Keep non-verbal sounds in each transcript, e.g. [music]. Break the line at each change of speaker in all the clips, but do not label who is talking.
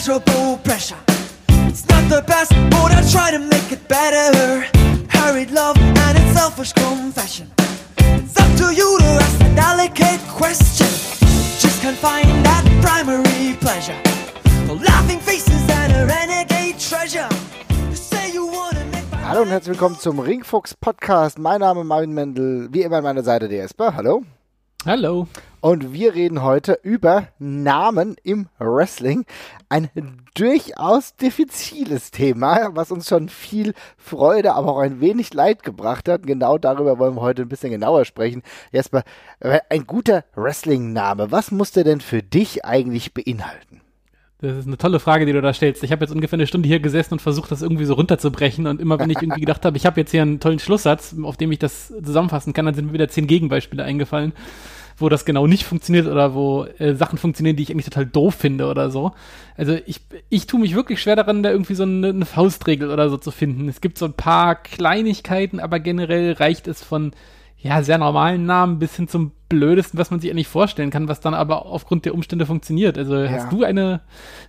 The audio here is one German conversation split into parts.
immeasurable pressure. It's not the best, but I try to make it better. Hurried love and its selfish confession. It's up to you to ask the delicate question. Just can't find that primary pleasure. The laughing faces and a renegade treasure.
Hallo und herzlich willkommen zum Ringfuchs Podcast. Mein Name ist Marvin Mendel, wie immer an meiner Seite der Esper. Hallo.
Hallo.
Und wir reden heute über Namen im Wrestling. Ein durchaus diffiziles Thema, was uns schon viel Freude, aber auch ein wenig Leid gebracht hat. Genau darüber wollen wir heute ein bisschen genauer sprechen. Jesper, äh, ein guter Wrestling-Name, was muss der denn für dich eigentlich beinhalten?
Das ist eine tolle Frage, die du da stellst. Ich habe jetzt ungefähr eine Stunde hier gesessen und versucht, das irgendwie so runterzubrechen. Und immer wenn ich irgendwie gedacht habe, ich habe jetzt hier einen tollen Schlusssatz, auf dem ich das zusammenfassen kann, dann sind mir wieder zehn Gegenbeispiele eingefallen, wo das genau nicht funktioniert oder wo äh, Sachen funktionieren, die ich eigentlich total doof finde oder so. Also ich, ich tue mich wirklich schwer daran, da irgendwie so eine, eine Faustregel oder so zu finden. Es gibt so ein paar Kleinigkeiten, aber generell reicht es von ja, sehr normalen Namen bis hin zum blödesten, was man sich eigentlich vorstellen kann, was dann aber aufgrund der Umstände funktioniert. Also
Ja.
hast du eine,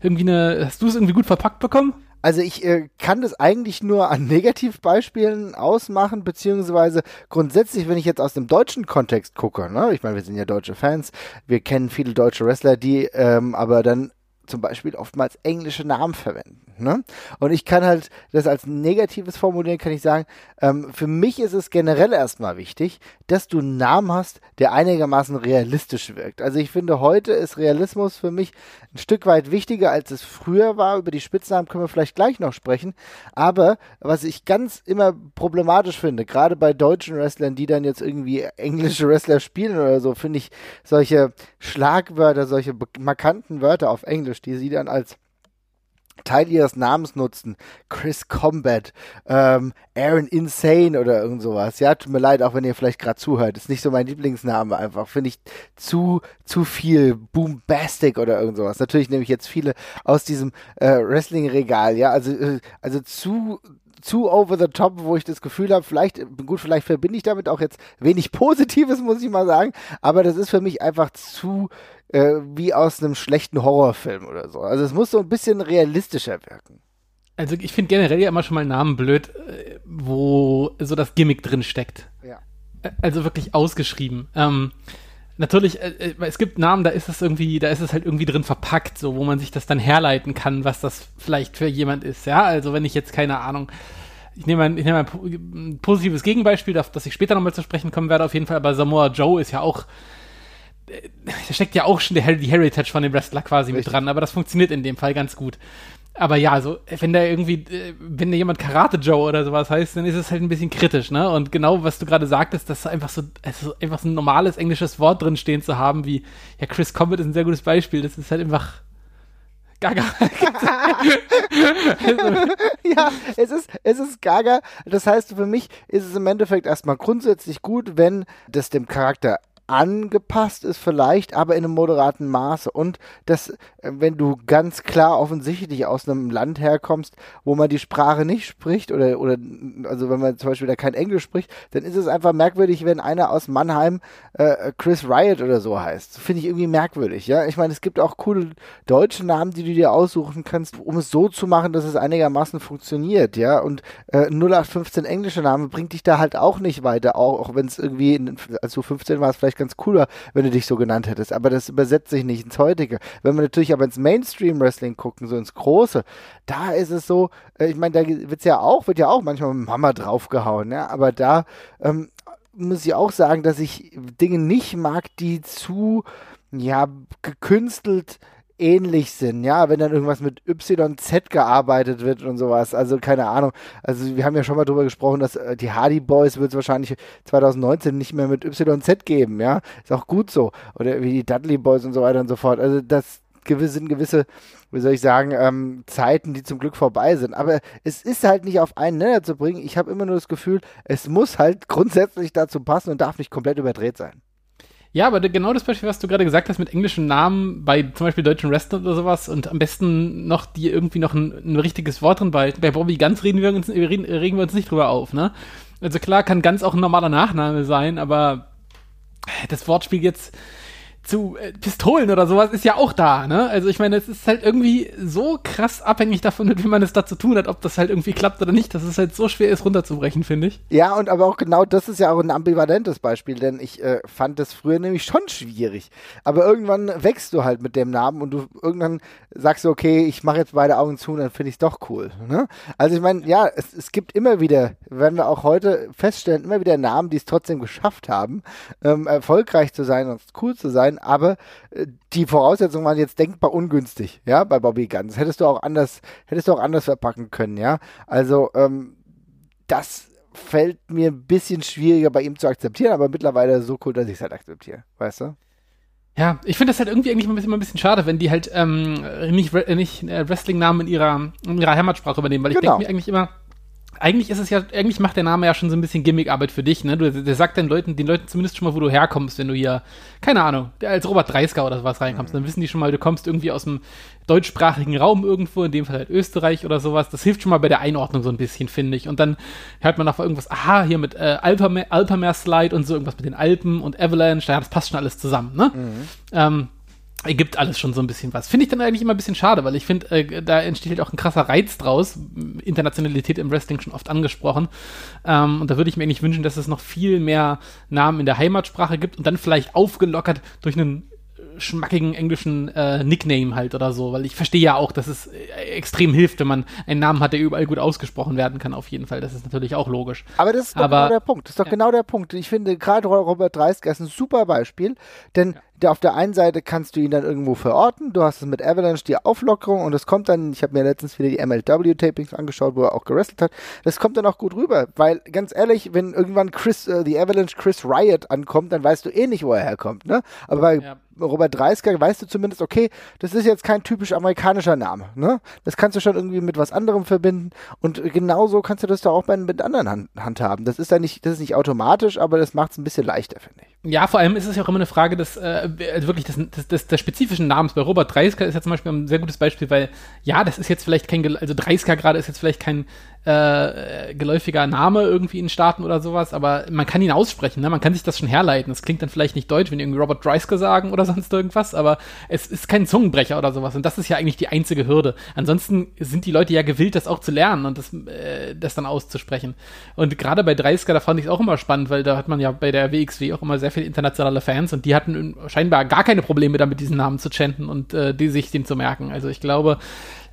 irgendwie eine, hast du es irgendwie gut verpackt bekommen?
Also ich äh, kann das eigentlich nur an Negativbeispielen ausmachen, beziehungsweise grundsätzlich, wenn ich jetzt aus dem deutschen Kontext gucke, ne? ich meine, wir sind ja deutsche Fans, wir kennen viele deutsche Wrestler, die ähm, aber dann zum Beispiel oftmals englische Namen verwenden. Ne? Und ich kann halt das als Negatives formulieren, kann ich sagen, ähm, für mich ist es generell erstmal wichtig, dass du einen Namen hast, der einigermaßen realistisch wirkt. Also ich finde, heute ist Realismus für mich ein Stück weit wichtiger, als es früher war. Über die Spitznamen können wir vielleicht gleich noch sprechen. Aber was ich ganz immer problematisch finde, gerade bei deutschen Wrestlern, die dann jetzt irgendwie englische Wrestler spielen oder so, finde ich solche Schlagwörter, solche markanten Wörter auf Englisch, die sie dann als Teil ihres Namens nutzen. Chris Combat, ähm, Aaron Insane oder irgend sowas. Ja, tut mir leid, auch wenn ihr vielleicht gerade zuhört. Ist nicht so mein Lieblingsname einfach. Finde ich zu, zu viel Boombastic oder irgend sowas. Natürlich nehme ich jetzt viele aus diesem äh, Wrestling-Regal, ja. Also, äh, also zu, zu over the top, wo ich das Gefühl habe, vielleicht, gut, vielleicht verbinde ich damit auch jetzt wenig Positives, muss ich mal sagen, aber das ist für mich einfach zu äh, wie aus einem schlechten Horrorfilm oder so. Also es muss so ein bisschen realistischer wirken.
Also ich finde generell ja immer schon mal Namen blöd, äh, wo so das Gimmick drin steckt.
Ja.
Also wirklich ausgeschrieben. Ähm, natürlich, äh, äh, es gibt Namen, da ist es irgendwie, da ist es halt irgendwie drin verpackt, so wo man sich das dann herleiten kann, was das vielleicht für jemand ist. Ja, also wenn ich jetzt keine Ahnung. Ich nehme ein, ich nehme ein, po- ein positives Gegenbeispiel, auf das ich später nochmal zu sprechen kommen werde, auf jeden Fall, aber Samoa Joe ist ja auch, [laughs] da steckt ja auch schon der, die Heritage von dem Wrestler quasi
Richtig.
mit dran, aber das funktioniert in dem Fall ganz gut. Aber ja, also wenn da irgendwie, äh, wenn da jemand Karate Joe oder sowas heißt, dann ist es halt ein bisschen kritisch, ne? Und genau, was du gerade sagtest, dass einfach so, also einfach so ein normales englisches Wort drin stehen zu haben, wie, ja, Chris Combat ist ein sehr gutes Beispiel, das ist halt einfach gaga. [laughs]
ja, es ist, es ist gaga. Das heißt, für mich ist es im Endeffekt erstmal grundsätzlich gut, wenn das dem Charakter angepasst ist vielleicht, aber in einem moderaten Maße. Und dass, äh, wenn du ganz klar offensichtlich aus einem Land herkommst, wo man die Sprache nicht spricht oder, oder also wenn man zum Beispiel da kein Englisch spricht, dann ist es einfach merkwürdig, wenn einer aus Mannheim äh, Chris Riot oder so heißt. Finde ich irgendwie merkwürdig, ja. Ich meine, es gibt auch coole deutsche Namen, die du dir aussuchen kannst, um es so zu machen, dass es einigermaßen funktioniert, ja. Und äh, 0815 englische Name bringt dich da halt auch nicht weiter, auch, auch wenn es irgendwie, in, als du 15 warst, vielleicht ganz cooler, wenn du dich so genannt hättest. Aber das übersetzt sich nicht ins Heutige. Wenn wir natürlich aber ins Mainstream-Wrestling gucken, so ins Große, da ist es so, äh, ich meine, da wird's ja auch, wird ja auch manchmal mit Mama draufgehauen, ja. Aber da ähm, muss ich auch sagen, dass ich Dinge nicht mag, die zu, ja, gekünstelt ähnlich sind, ja, wenn dann irgendwas mit YZ gearbeitet wird und sowas, also keine Ahnung, also wir haben ja schon mal drüber gesprochen, dass äh, die Hardy Boys wird es wahrscheinlich 2019 nicht mehr mit YZ geben, ja, ist auch gut so, oder wie die Dudley Boys und so weiter und so fort, also das gewisse, sind gewisse, wie soll ich sagen, ähm, Zeiten, die zum Glück vorbei sind, aber es ist halt nicht auf einen Nenner zu bringen, ich habe immer nur das Gefühl, es muss halt [laughs] grundsätzlich dazu passen und darf nicht komplett überdreht sein.
Ja, aber genau das Beispiel, was du gerade gesagt hast mit englischen Namen bei zum Beispiel deutschen Wrestlern oder sowas und am besten noch die irgendwie noch ein, ein richtiges Wort drin behalten. Bei Bobby Ganz reden wir uns, reden, regen wir uns nicht drüber auf, ne? Also klar kann Ganz auch ein normaler Nachname sein, aber das Wortspiel jetzt, zu äh, Pistolen oder sowas ist ja auch da, ne? Also ich meine, es ist halt irgendwie so krass abhängig davon, wie man es da zu tun hat, ob das halt irgendwie klappt oder nicht, dass es halt so schwer ist, runterzubrechen, finde ich.
Ja, und aber auch genau das ist ja auch ein ambivalentes Beispiel, denn ich äh, fand das früher nämlich schon schwierig. Aber irgendwann wächst du halt mit dem Namen und du irgendwann sagst du, okay, ich mache jetzt beide Augen zu und dann finde ich es doch cool. Ne? Also ich meine, ja, es, es gibt immer wieder, werden wir auch heute feststellen, immer wieder Namen, die es trotzdem geschafft haben, ähm, erfolgreich zu sein und cool zu sein, aber äh, die Voraussetzungen waren jetzt denkbar ungünstig, ja, bei Bobby Guns. Hättest du auch anders, hättest du auch anders verpacken können, ja. Also, ähm, das fällt mir ein bisschen schwieriger bei ihm zu akzeptieren, aber mittlerweile so cool, dass ich es halt akzeptiere, weißt du?
Ja, ich finde das halt irgendwie eigentlich immer ein bisschen, immer ein bisschen schade, wenn die halt ähm, nicht, nicht äh, Wrestling-Namen in ihrer, in ihrer Heimatsprache übernehmen, weil ich
Genau.
denke mir eigentlich immer, eigentlich ist es ja, eigentlich macht der Name ja schon so ein bisschen Gimmickarbeit für dich, ne? Du, der sagt den Leuten, den Leuten zumindest schon mal, wo du herkommst, wenn du hier, keine Ahnung, der als Robert Dreisker oder sowas reinkommst, dann wissen die schon mal, du kommst irgendwie aus dem deutschsprachigen Raum irgendwo, in dem Fall halt Österreich oder sowas. Das hilft schon mal bei der Einordnung so ein bisschen, finde ich. Und dann hört man noch irgendwas, aha, hier mit äh, Alpermeer, Slide und so, irgendwas mit den Alpen und Avalanche, ja, das passt schon alles zusammen, ne? Ähm, ergibt alles schon so ein bisschen was. Finde ich dann eigentlich immer ein bisschen schade, weil ich finde, äh, da entsteht halt auch ein krasser Reiz draus. Internationalität im Wrestling schon oft angesprochen. Ähm, und da würde ich mir eigentlich wünschen, dass es noch viel mehr Namen in der Heimatsprache gibt und dann vielleicht aufgelockert durch einen schmackigen englischen äh, Nickname halt oder so, weil ich verstehe ja auch, dass es äh, extrem hilft, wenn man einen Namen hat, der überall gut ausgesprochen werden kann, auf jeden Fall. Das ist natürlich auch logisch.
Aber das ist doch
Aber-
genau der Punkt. Das ist doch
ja.
genau der Punkt. Ich finde, gerade Robert Dreisker ist ein super Beispiel, denn der, auf der einen Seite kannst du ihn dann irgendwo verorten. Du hast es mit Avalanche die Auflockerung und es kommt dann, ich habe mir letztens wieder die MLW-Tapings angeschaut, wo er auch gewrestelt hat. Das kommt dann auch gut rüber, weil ganz ehrlich, wenn irgendwann Chris, äh, die Avalanche Chris Riot ankommt, dann weißt du eh nicht, wo er herkommt. Ne? Aber bei
Ja.
Robert Dreisker weißt du zumindest, okay, das ist jetzt kein typisch amerikanischer Name. Ne? Das kannst du schon irgendwie mit was anderem verbinden und genauso kannst du das doch auch bei, mit anderen Hand, handhaben. Das ist dann nicht, das ist nicht automatisch, aber das macht es ein bisschen leichter, finde ich.
Ja, vor allem ist es ja auch immer eine Frage des, äh, also wirklich des, des, des, des spezifischen Namens. Bei Robert Dreisker ist ja zum Beispiel ein sehr gutes Beispiel, weil ja, das ist jetzt vielleicht kein, also Dreisker gerade ist jetzt vielleicht kein äh, geläufiger Name irgendwie in Staaten oder sowas, aber man kann ihn aussprechen, ne? man kann sich das schon herleiten. Das klingt dann vielleicht nicht deutsch, wenn irgendwie Robert Dreisker sagen oder [laughs] sonst irgendwas, aber es ist kein Zungenbrecher oder sowas und das ist ja eigentlich die einzige Hürde. Ansonsten sind die Leute ja gewillt, das auch zu lernen und das, äh, das dann auszusprechen. Und gerade bei Dreisker, da fand ich es auch immer spannend, weil da hat man ja bei der WXW auch immer sehr viele internationale Fans und die hatten scheinbar gar keine Probleme damit, diesen Namen zu chanten und äh, die sich den zu merken. Also ich glaube,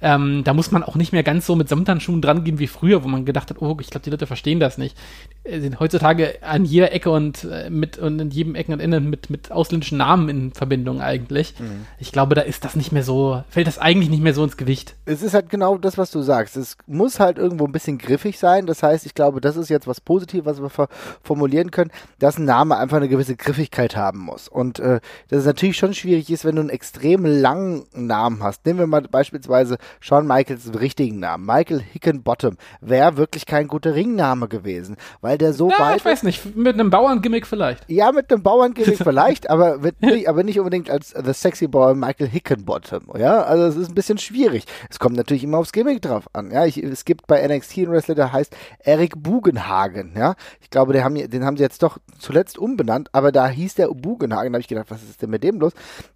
ähm, da muss man auch nicht mehr ganz so mit Samthandschuhen dran gehen wie früher, wo man gedacht hat, oh, ich glaube, die Leute verstehen das nicht. Äh, sind heutzutage an jeder Ecke und äh, mit und in jedem Ecken und Enden mit, mit ausländischen Namen in Verbindung eigentlich. Ich glaube, da ist das nicht mehr so, fällt das eigentlich nicht mehr so ins Gewicht.
Es ist halt genau das, was du sagst. Es muss halt irgendwo ein bisschen griffig sein. Das heißt, ich glaube, das ist jetzt was Positives, was wir formulieren können, dass ein Name einfach eine gewisse Griffigkeit haben muss. Und äh, dass es natürlich schon schwierig ist, wenn du einen extrem langen Namen hast. Nehmen wir mal beispielsweise Shawn Michaels richtigen Namen. Michael Hickenbottom wäre wirklich kein guter Ringname gewesen, weil der so
Ja,
weit
ich weiß nicht, mit einem Bauerngimmick vielleicht.
ja, mit einem Bauerngimmick [laughs] vielleicht, aber, nicht, aber nicht unbedingt als The Sexy Boy Michael Hickenbottom. Ja, also es ist ein bisschen schwierig. Es kommt natürlich immer aufs Gimmick drauf an. Ja, ich, es gibt bei NXT einen Wrestler, der heißt Eric Bugenhagen. Ja, ich glaube, den haben, den haben sie jetzt doch zuletzt umbenannt, aber da hieß der Bugenhagen. Da habe ich gedacht, was ist denn mit dem los?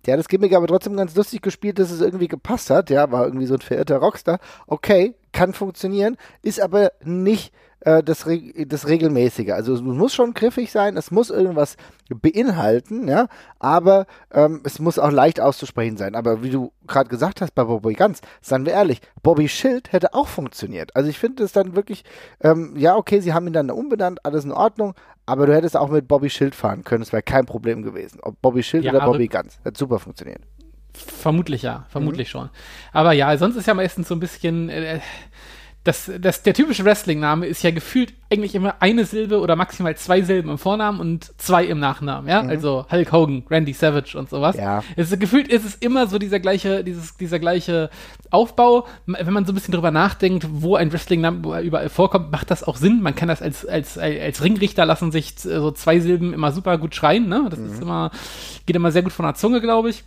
Der hat das Gimmick aber trotzdem ganz lustig gespielt, dass es irgendwie gepasst hat. Ja, war irgendwie so ein verirrter Rockstar. Okay, kann funktionieren, ist aber nicht äh, das, Re das Regelmäßige. Also es muss schon griffig sein, es muss irgendwas beinhalten, ja, aber ähm, es muss auch leicht auszusprechen sein. Aber wie du gerade gesagt hast bei Bobby Ganz, seien wir ehrlich, Bobby Schild hätte auch funktioniert. Also ich finde es dann wirklich, ähm, ja, okay, sie haben ihn dann umbenannt, alles in Ordnung, aber du hättest auch mit Bobby Schild fahren können, es wäre kein Problem gewesen. Ob Bobby Schild
Ja,
oder Bobby Ganz, hat super funktioniert.
Vermutlich ja, vermutlich schon. Aber ja, sonst ist ja meistens so ein bisschen. Äh, das, das, der typische Wrestling-Name ist ja gefühlt eigentlich immer eine Silbe oder maximal zwei Silben im Vornamen und zwei im Nachnamen, ja? Also Hulk Hogan, Randy Savage und sowas.
Ja.
Es ist, gefühlt ist es immer so dieser gleiche, dieses, dieser gleiche Aufbau. Wenn man so ein bisschen drüber nachdenkt, wo ein Wrestling-Name überall vorkommt, macht das auch Sinn. Man kann das als, als, als Ringrichter lassen sich so zwei Silben immer super gut schreien, ne? Das ist immer, geht immer sehr gut von der Zunge, glaube ich.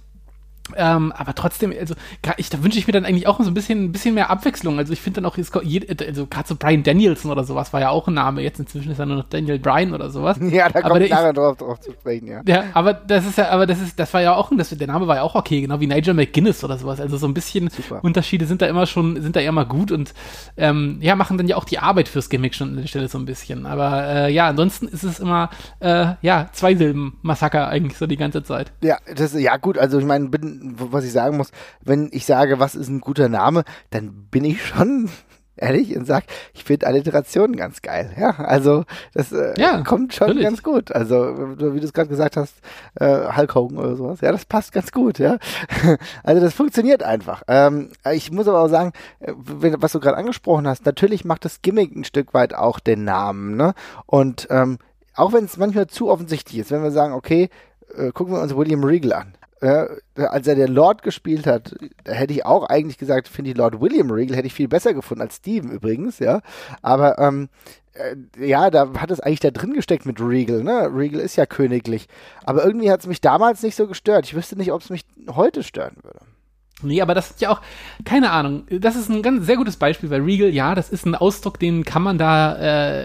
Ähm, aber trotzdem, also ich, da wünsche ich mir dann eigentlich auch so ein bisschen, ein bisschen mehr Abwechslung. Also ich finde dann auch, also gerade so Brian Danielson oder sowas war ja auch ein Name. Jetzt inzwischen ist er nur noch Daniel Bryan oder sowas. [laughs]
Ja, da kommt nachher drauf, drauf zu sprechen, ja.
Ja, aber das ist ja, aber das ist, das war ja auch, das, der Name war ja auch okay, genau wie Nigel McGuinness oder sowas. Also so ein bisschen
Super.
Unterschiede sind da immer schon, sind da ja immer gut und ähm, ja, machen dann ja auch die Arbeit fürs Gimmick schon an der Stelle so ein bisschen. Aber äh, ja, ansonsten ist es immer äh, ja, zwei Silben Massaker eigentlich so die ganze Zeit.
Ja, das ja gut, also ich meine, bin, was ich sagen muss, wenn ich sage, was ist ein guter Name, dann bin ich schon [laughs] ehrlich und sag, ich finde Alliterationen ganz geil. Ja, also das äh,
Ja,
kommt schon
natürlich.
ganz gut. Also wie du es gerade gesagt hast, äh, Hulk Hogan oder sowas. Ja, das passt ganz gut. Ja, [laughs] also das funktioniert einfach. Ähm, ich muss aber auch sagen, äh, wenn- was du gerade angesprochen hast, natürlich macht das Gimmick ein Stück weit auch den Namen. Ne? Und ähm, auch wenn es manchmal zu offensichtlich ist, wenn wir sagen, okay, äh, gucken wir uns William Regal an. Als er den Lord gespielt hat, hätte ich auch eigentlich gesagt, finde ich Lord William Regal hätte ich viel besser gefunden als Steven übrigens, ja. Aber ähm, äh, ja, da hat es eigentlich da drin gesteckt mit Regal, ne? Regal ist ja königlich. Aber irgendwie hat es mich damals nicht so gestört. Ich wüsste nicht, ob es mich heute stören würde.
Nee, aber das ist ja auch, keine Ahnung, das ist ein ganz sehr gutes Beispiel, weil Regal, ja, das ist ein Ausdruck, den kann man da,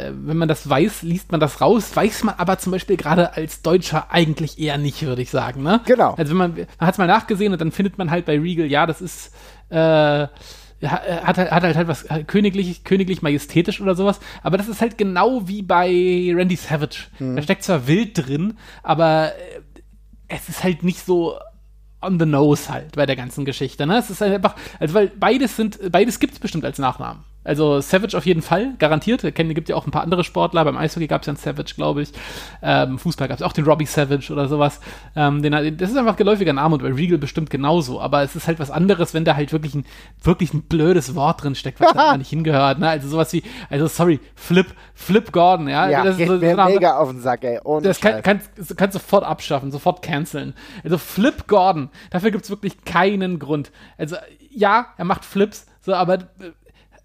äh, wenn man das weiß, liest man das raus, weiß man aber zum Beispiel gerade als Deutscher eigentlich eher nicht, würde ich sagen, ne?
Genau.
Also wenn man, man hat es mal nachgesehen und dann findet man halt bei Regal, ja, das ist, äh, ja, hat, halt- hat halt halt was äh, königlich, königlich majestätisch oder sowas, aber das ist halt genau wie bei Randy Savage. Da steckt zwar wild drin, aber äh, es ist halt nicht so on the nose halt bei der ganzen Geschichte. Ne? Es ist halt einfach, also weil beides sind, beides gibt es bestimmt als Nachnamen. Also Savage auf jeden Fall, garantiert. Es gibt ja auch ein paar andere Sportler. Beim Eishockey gab es ja einen Savage, glaube ich. Ähm, Fußball gab es auch den Robbie Savage oder sowas. Ähm, den, das ist einfach geläufiger Name und bei Regal bestimmt genauso. Aber es ist halt was anderes, wenn da halt wirklich ein, wirklich ein blödes Wort drin steckt, was da [laughs] nicht hingehört. Ne? Also sowas wie, also sorry, Flip, Flip Gordon, ja.
Ja,
das ist
geht
so-
mir
so
mega auf den Sack, ey. Ohne
das kann, kannst, kannst sofort abschaffen, sofort canceln. Also Flip Gordon, dafür gibt's wirklich keinen Grund. Also ja, er macht Flips, so, aber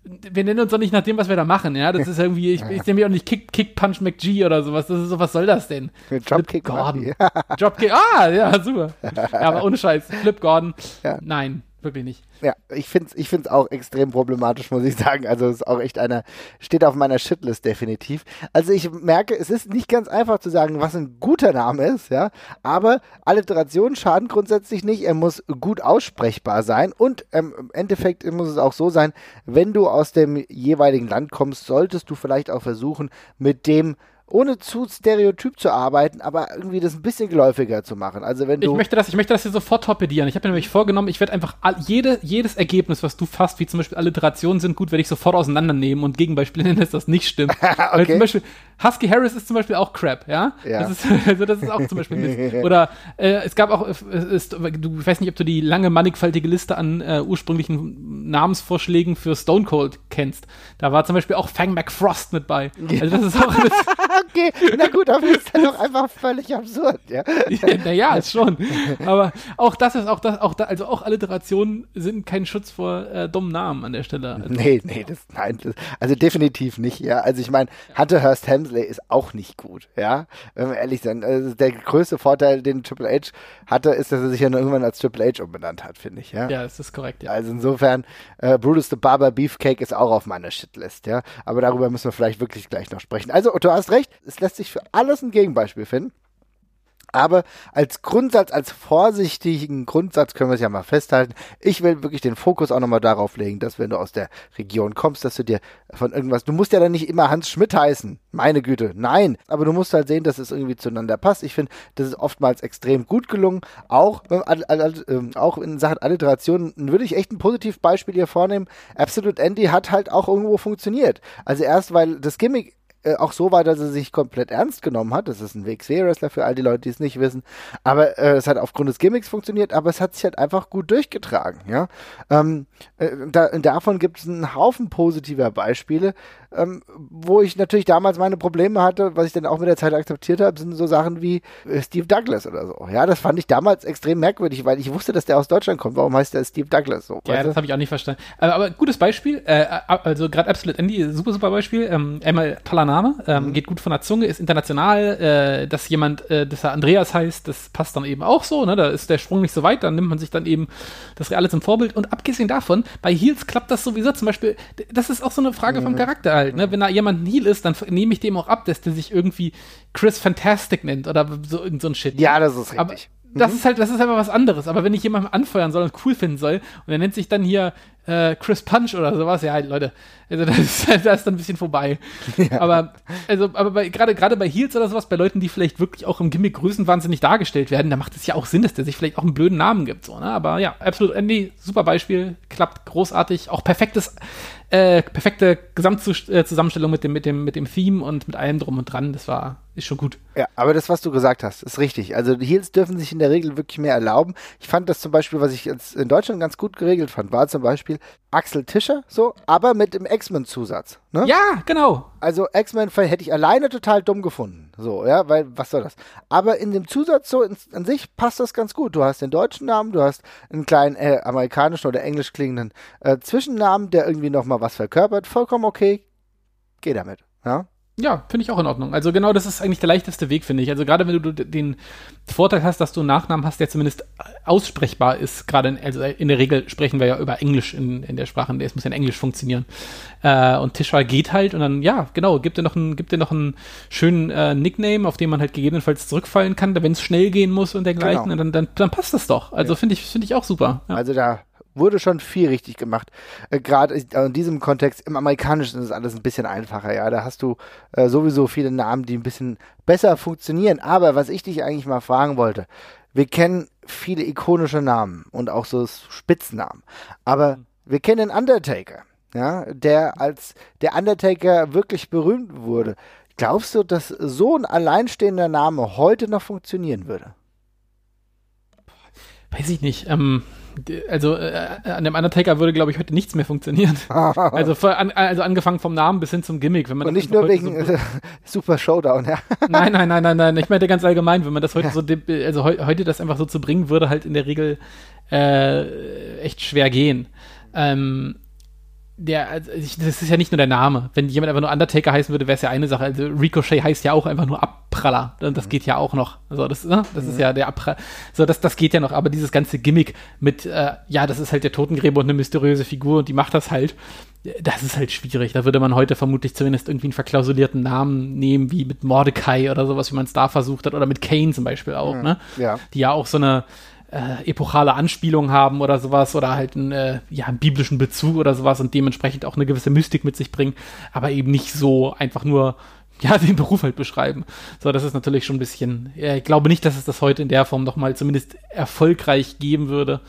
wir nennen uns doch nicht nach dem, was wir da machen, ja. Das [laughs] ist irgendwie, ich, ich nenne mich auch nicht Kick, Kick Punch McG oder sowas. Das ist so, was soll das denn?
Dropkick.
Gordon. Dropkick, ah, ja, super. [laughs] Ja, aber ohne Scheiß, Flip Gordon,
Ja.
nein, wirklich nicht.
Ja, ich finde es ich find's auch extrem problematisch, muss ich sagen. Also es ist auch echt einer, steht auf meiner Shitlist definitiv. Also ich merke, es ist nicht ganz einfach zu sagen, was ein guter Name ist, ja. Aber Alliterationen schaden grundsätzlich nicht. Er muss gut aussprechbar sein und ähm, im Endeffekt muss es auch so sein, wenn du aus dem jeweiligen Land kommst, solltest du vielleicht auch versuchen, mit dem ohne zu stereotyp zu arbeiten, aber irgendwie das ein bisschen geläufiger zu machen. Also wenn
Ich
du
möchte das, ich möchte das hier sofort torpedieren. Ich habe mir nämlich vorgenommen, ich werde einfach all, jede, jedes Ergebnis, was du fasst, wie zum Beispiel Alliterationen sind gut, werde ich sofort auseinandernehmen und Gegenbeispiele nennen, dass das nicht stimmt. [laughs] Weil
Okay.
zum Beispiel, Husky Harris ist zum Beispiel auch Crap, ja?
Ja.
Das ist, [laughs] also das ist auch zum Beispiel Mist. Oder äh, es gab auch, äh, ist, du ich weiß nicht, ob du die lange mannigfaltige Liste an äh, ursprünglichen Namensvorschlägen für Stone Cold kennst. Da war zum Beispiel auch Fang McFrost mit bei. Also das ist auch alles. [laughs]
okay, na gut, aber ist dann doch einfach völlig absurd, ja.
naja, ist schon. Aber auch das ist auch das, auch da, also auch Alliterationen sind kein Schutz vor äh, dummen Namen an der Stelle. Also,
Nee, nee, das, nein, das, also definitiv nicht, ja. Also ich meine, Hunter Hurst Hemsley ist auch nicht gut, ja. Wenn wir ehrlich sind, also der größte Vorteil, den Triple H hatte, ist, dass er sich ja noch irgendwann als Triple H umbenannt hat, finde ich, ja.
ja, das ist korrekt, ja.
Also insofern, äh, Brutus the Barber Beefcake ist auch auf meiner Shitlist, ja. Aber darüber müssen wir vielleicht wirklich gleich noch sprechen. Also, du hast recht, es lässt sich für alles ein Gegenbeispiel finden. Aber als Grundsatz, als vorsichtigen Grundsatz können wir es ja mal festhalten. Ich will wirklich den Fokus auch nochmal darauf legen, dass wenn du aus der Region kommst, dass du dir von irgendwas, du musst ja dann nicht immer Hans Schmidt heißen. Meine Güte, nein. Aber du musst halt sehen, dass es irgendwie zueinander passt. Ich finde, das ist oftmals extrem gut gelungen. Auch, ähm, auch in Sachen Alliteration würde ich echt ein Positivbeispiel hier vornehmen. Absolute Andy hat halt auch irgendwo funktioniert. Also erst, weil das Gimmick äh, auch so war, dass er sich komplett ernst genommen hat. Das ist ein WXW-Wrestler für all die Leute, die es nicht wissen. Aber äh, es hat aufgrund des Gimmicks funktioniert, aber es hat sich halt einfach gut durchgetragen. Ja, ähm, äh, da, davon gibt es einen Haufen positiver Beispiele, ähm, wo ich natürlich damals meine Probleme hatte, was ich dann auch mit der Zeit akzeptiert habe, sind so Sachen wie äh, Steve Douglas oder so. Ja, das fand ich damals extrem merkwürdig, weil ich wusste, dass der aus Deutschland kommt. Warum heißt der Steve Douglas so?
Ja, das habe ich auch nicht verstanden. Aber, aber gutes Beispiel, äh, also gerade Absolute Andy, super, super Beispiel. Ähm, einmal toller Name, Name, ähm, geht gut von der Zunge, ist international, äh, dass jemand, äh, dass er Andreas heißt, das passt dann eben auch so, ne? Da ist der Sprung nicht so weit, dann nimmt man sich dann eben das Reale zum Vorbild. Und abgesehen davon, bei Heels klappt das sowieso zum Beispiel, das ist auch so eine Frage vom Charakter halt, ne? Wenn da jemand ein Heel ist, dann nehme ich dem auch ab, dass der sich irgendwie Chris Fantastic nennt oder so irgend so ein Shit.
Ja, das ist
Aber
richtig.
das ist halt, das ist einfach was anderes. Aber wenn ich jemanden anfeuern soll und cool finden soll und er nennt sich dann hier äh, Chris Punch oder sowas, ja, Leute, also das ist, [laughs] das ist dann ein bisschen vorbei. Aber also, aber gerade gerade bei Heels oder sowas, bei Leuten, die vielleicht wirklich auch im Gimmick größenwahnsinnig dargestellt werden, da macht es ja auch Sinn, dass der sich vielleicht auch einen blöden Namen gibt, so, ne? Aber ja, absolut, Andy, super Beispiel, klappt großartig, auch perfektes, äh, perfekte Gesamtzusammenstellung mit dem mit dem mit dem Theme und mit allem drum und dran. Das war ist schon gut.
Ja, aber das, was du gesagt hast, ist richtig. Also die Heels dürfen sich in der Regel wirklich mehr erlauben. Ich fand das zum Beispiel, was ich jetzt in Deutschland ganz gut geregelt fand, war zum Beispiel Axel Tischer, so, aber mit dem X-Men-Zusatz. Ne?
Ja, genau.
Also X-Men hätte ich alleine total dumm gefunden. So, ja, weil, was soll das? Aber in dem Zusatz so in, an sich passt das ganz gut. Du hast den deutschen Namen, du hast einen kleinen äh, amerikanischen oder englisch klingenden äh, Zwischennamen, der irgendwie nochmal was verkörpert. Vollkommen okay. Geh damit. Ja.
Ja, finde ich auch in Ordnung. Also genau, das ist eigentlich der leichteste Weg, finde ich. Also gerade wenn du den Vorteil hast, dass du einen Nachnamen hast, der zumindest aussprechbar ist, gerade in, also in der Regel sprechen wir ja über Englisch in, in der Sprache, es muss ja in Englisch funktionieren. Äh, und Tischwal geht halt und dann, ja, genau, gibt dir noch einen, gibt dir noch einen schönen äh, Nickname, auf den man halt gegebenenfalls zurückfallen kann, wenn es schnell gehen muss und dergleichen,
Genau.
und dann, dann, dann passt das doch. Also
Ja.
finde ich, finde ich auch super. Ja.
Also da wurde schon viel richtig gemacht. Äh, Gerade in diesem Kontext, im Amerikanischen ist alles ein bisschen einfacher, ja. Da hast du äh, sowieso viele Namen, die ein bisschen besser funktionieren. Aber was ich dich eigentlich mal fragen wollte, wir kennen viele ikonische Namen und auch so Spitznamen. Aber wir kennen den Undertaker, ja, der als der Undertaker wirklich berühmt wurde. Glaubst du, dass so ein alleinstehender Name heute noch funktionieren würde?
Weiß ich nicht. Ähm, also äh, an dem Undertaker würde, glaube ich, heute nichts mehr funktionieren. [laughs] Also, vor, an, also angefangen vom Namen bis hin zum Gimmick. Wenn man
Und
das
nicht nur wegen
So,
äh, [laughs] Super Showdown, ja. [laughs]
nein, nein, nein, nein, nein. Ich meinte ganz allgemein, wenn man das heute so, also heu, heute das einfach so zu bringen, würde halt in der Regel äh, echt schwer gehen. Ähm, der, also ich, das ist ja nicht nur der Name. Wenn jemand einfach nur Undertaker heißen würde, wäre es ja eine Sache. Also Ricochet heißt ja auch einfach nur Abpraller. Das geht ja auch noch. Also das, ne? das ist ja der Abpraller. So, das, das geht ja noch. Aber dieses ganze Gimmick mit, äh, ja, das ist halt der Totengräber und eine mysteriöse Figur und die macht das halt. Das ist halt schwierig. Da würde man heute vermutlich zumindest irgendwie einen verklausulierten Namen nehmen, wie mit Mordecai oder sowas, wie man es da versucht hat. Oder mit Kane zum Beispiel auch, ne?
Ja.
Die ja auch so eine äh, epochale Anspielung haben oder sowas oder halt einen, äh, ja, einen biblischen Bezug oder sowas und dementsprechend auch eine gewisse Mystik mit sich bringen, aber eben nicht so einfach nur [laughs] ja, den Beruf halt beschreiben. So, das ist natürlich schon ein bisschen, ja, ich glaube nicht, dass es das heute in der Form nochmal zumindest erfolgreich geben würde.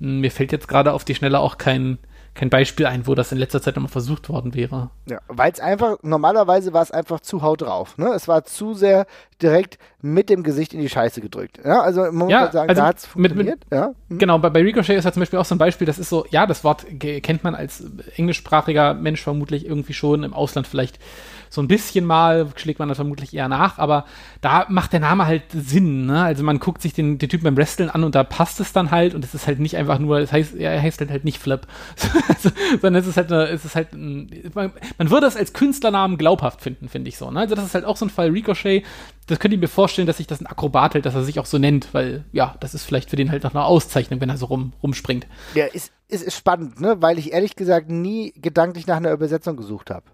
Hm, Mir fällt jetzt gerade auf die Schnelle auch kein, kein Beispiel ein, wo das in letzter Zeit nochmal versucht worden wäre.
Ja, weil es einfach, normalerweise war es einfach zu Haut drauf. Ne? Es war zu sehr direkt mit dem Gesicht in die Scheiße gedrückt. Ja, also man muss
Ja,
halt sagen,
also
da hat es
mit- mit-
funktioniert. ja. Hm.
Genau, bei, bei Ricochet ist ja zum Beispiel auch so ein Beispiel, das ist so, ja, das Wort kennt man als englischsprachiger Mensch vermutlich irgendwie schon, im Ausland vielleicht so ein bisschen mal, schlägt man das vermutlich eher nach, aber da macht der Name halt Sinn, ne? Also man guckt sich den, den Typen beim Wresteln an und da passt es dann halt und es ist halt nicht einfach nur, das heißt, er heißt halt, halt nicht Flip, [laughs] sondern es ist halt, eine, es ist halt, ein, man, man würde es als Künstlernamen glaubhaft finden, finde ich so, ne? Also das ist halt auch so ein Fall Ricochet, das könnt ihr mir vorstellen, dass sich das ein Akrobat hält, dass er sich auch so nennt, weil, ja, das ist vielleicht für den halt noch eine Auszeichnung, wenn er so rum, rumspringt.
Ja, ist, ist, ist spannend, ne? weil ich ehrlich gesagt nie gedanklich nach einer Übersetzung gesucht habe.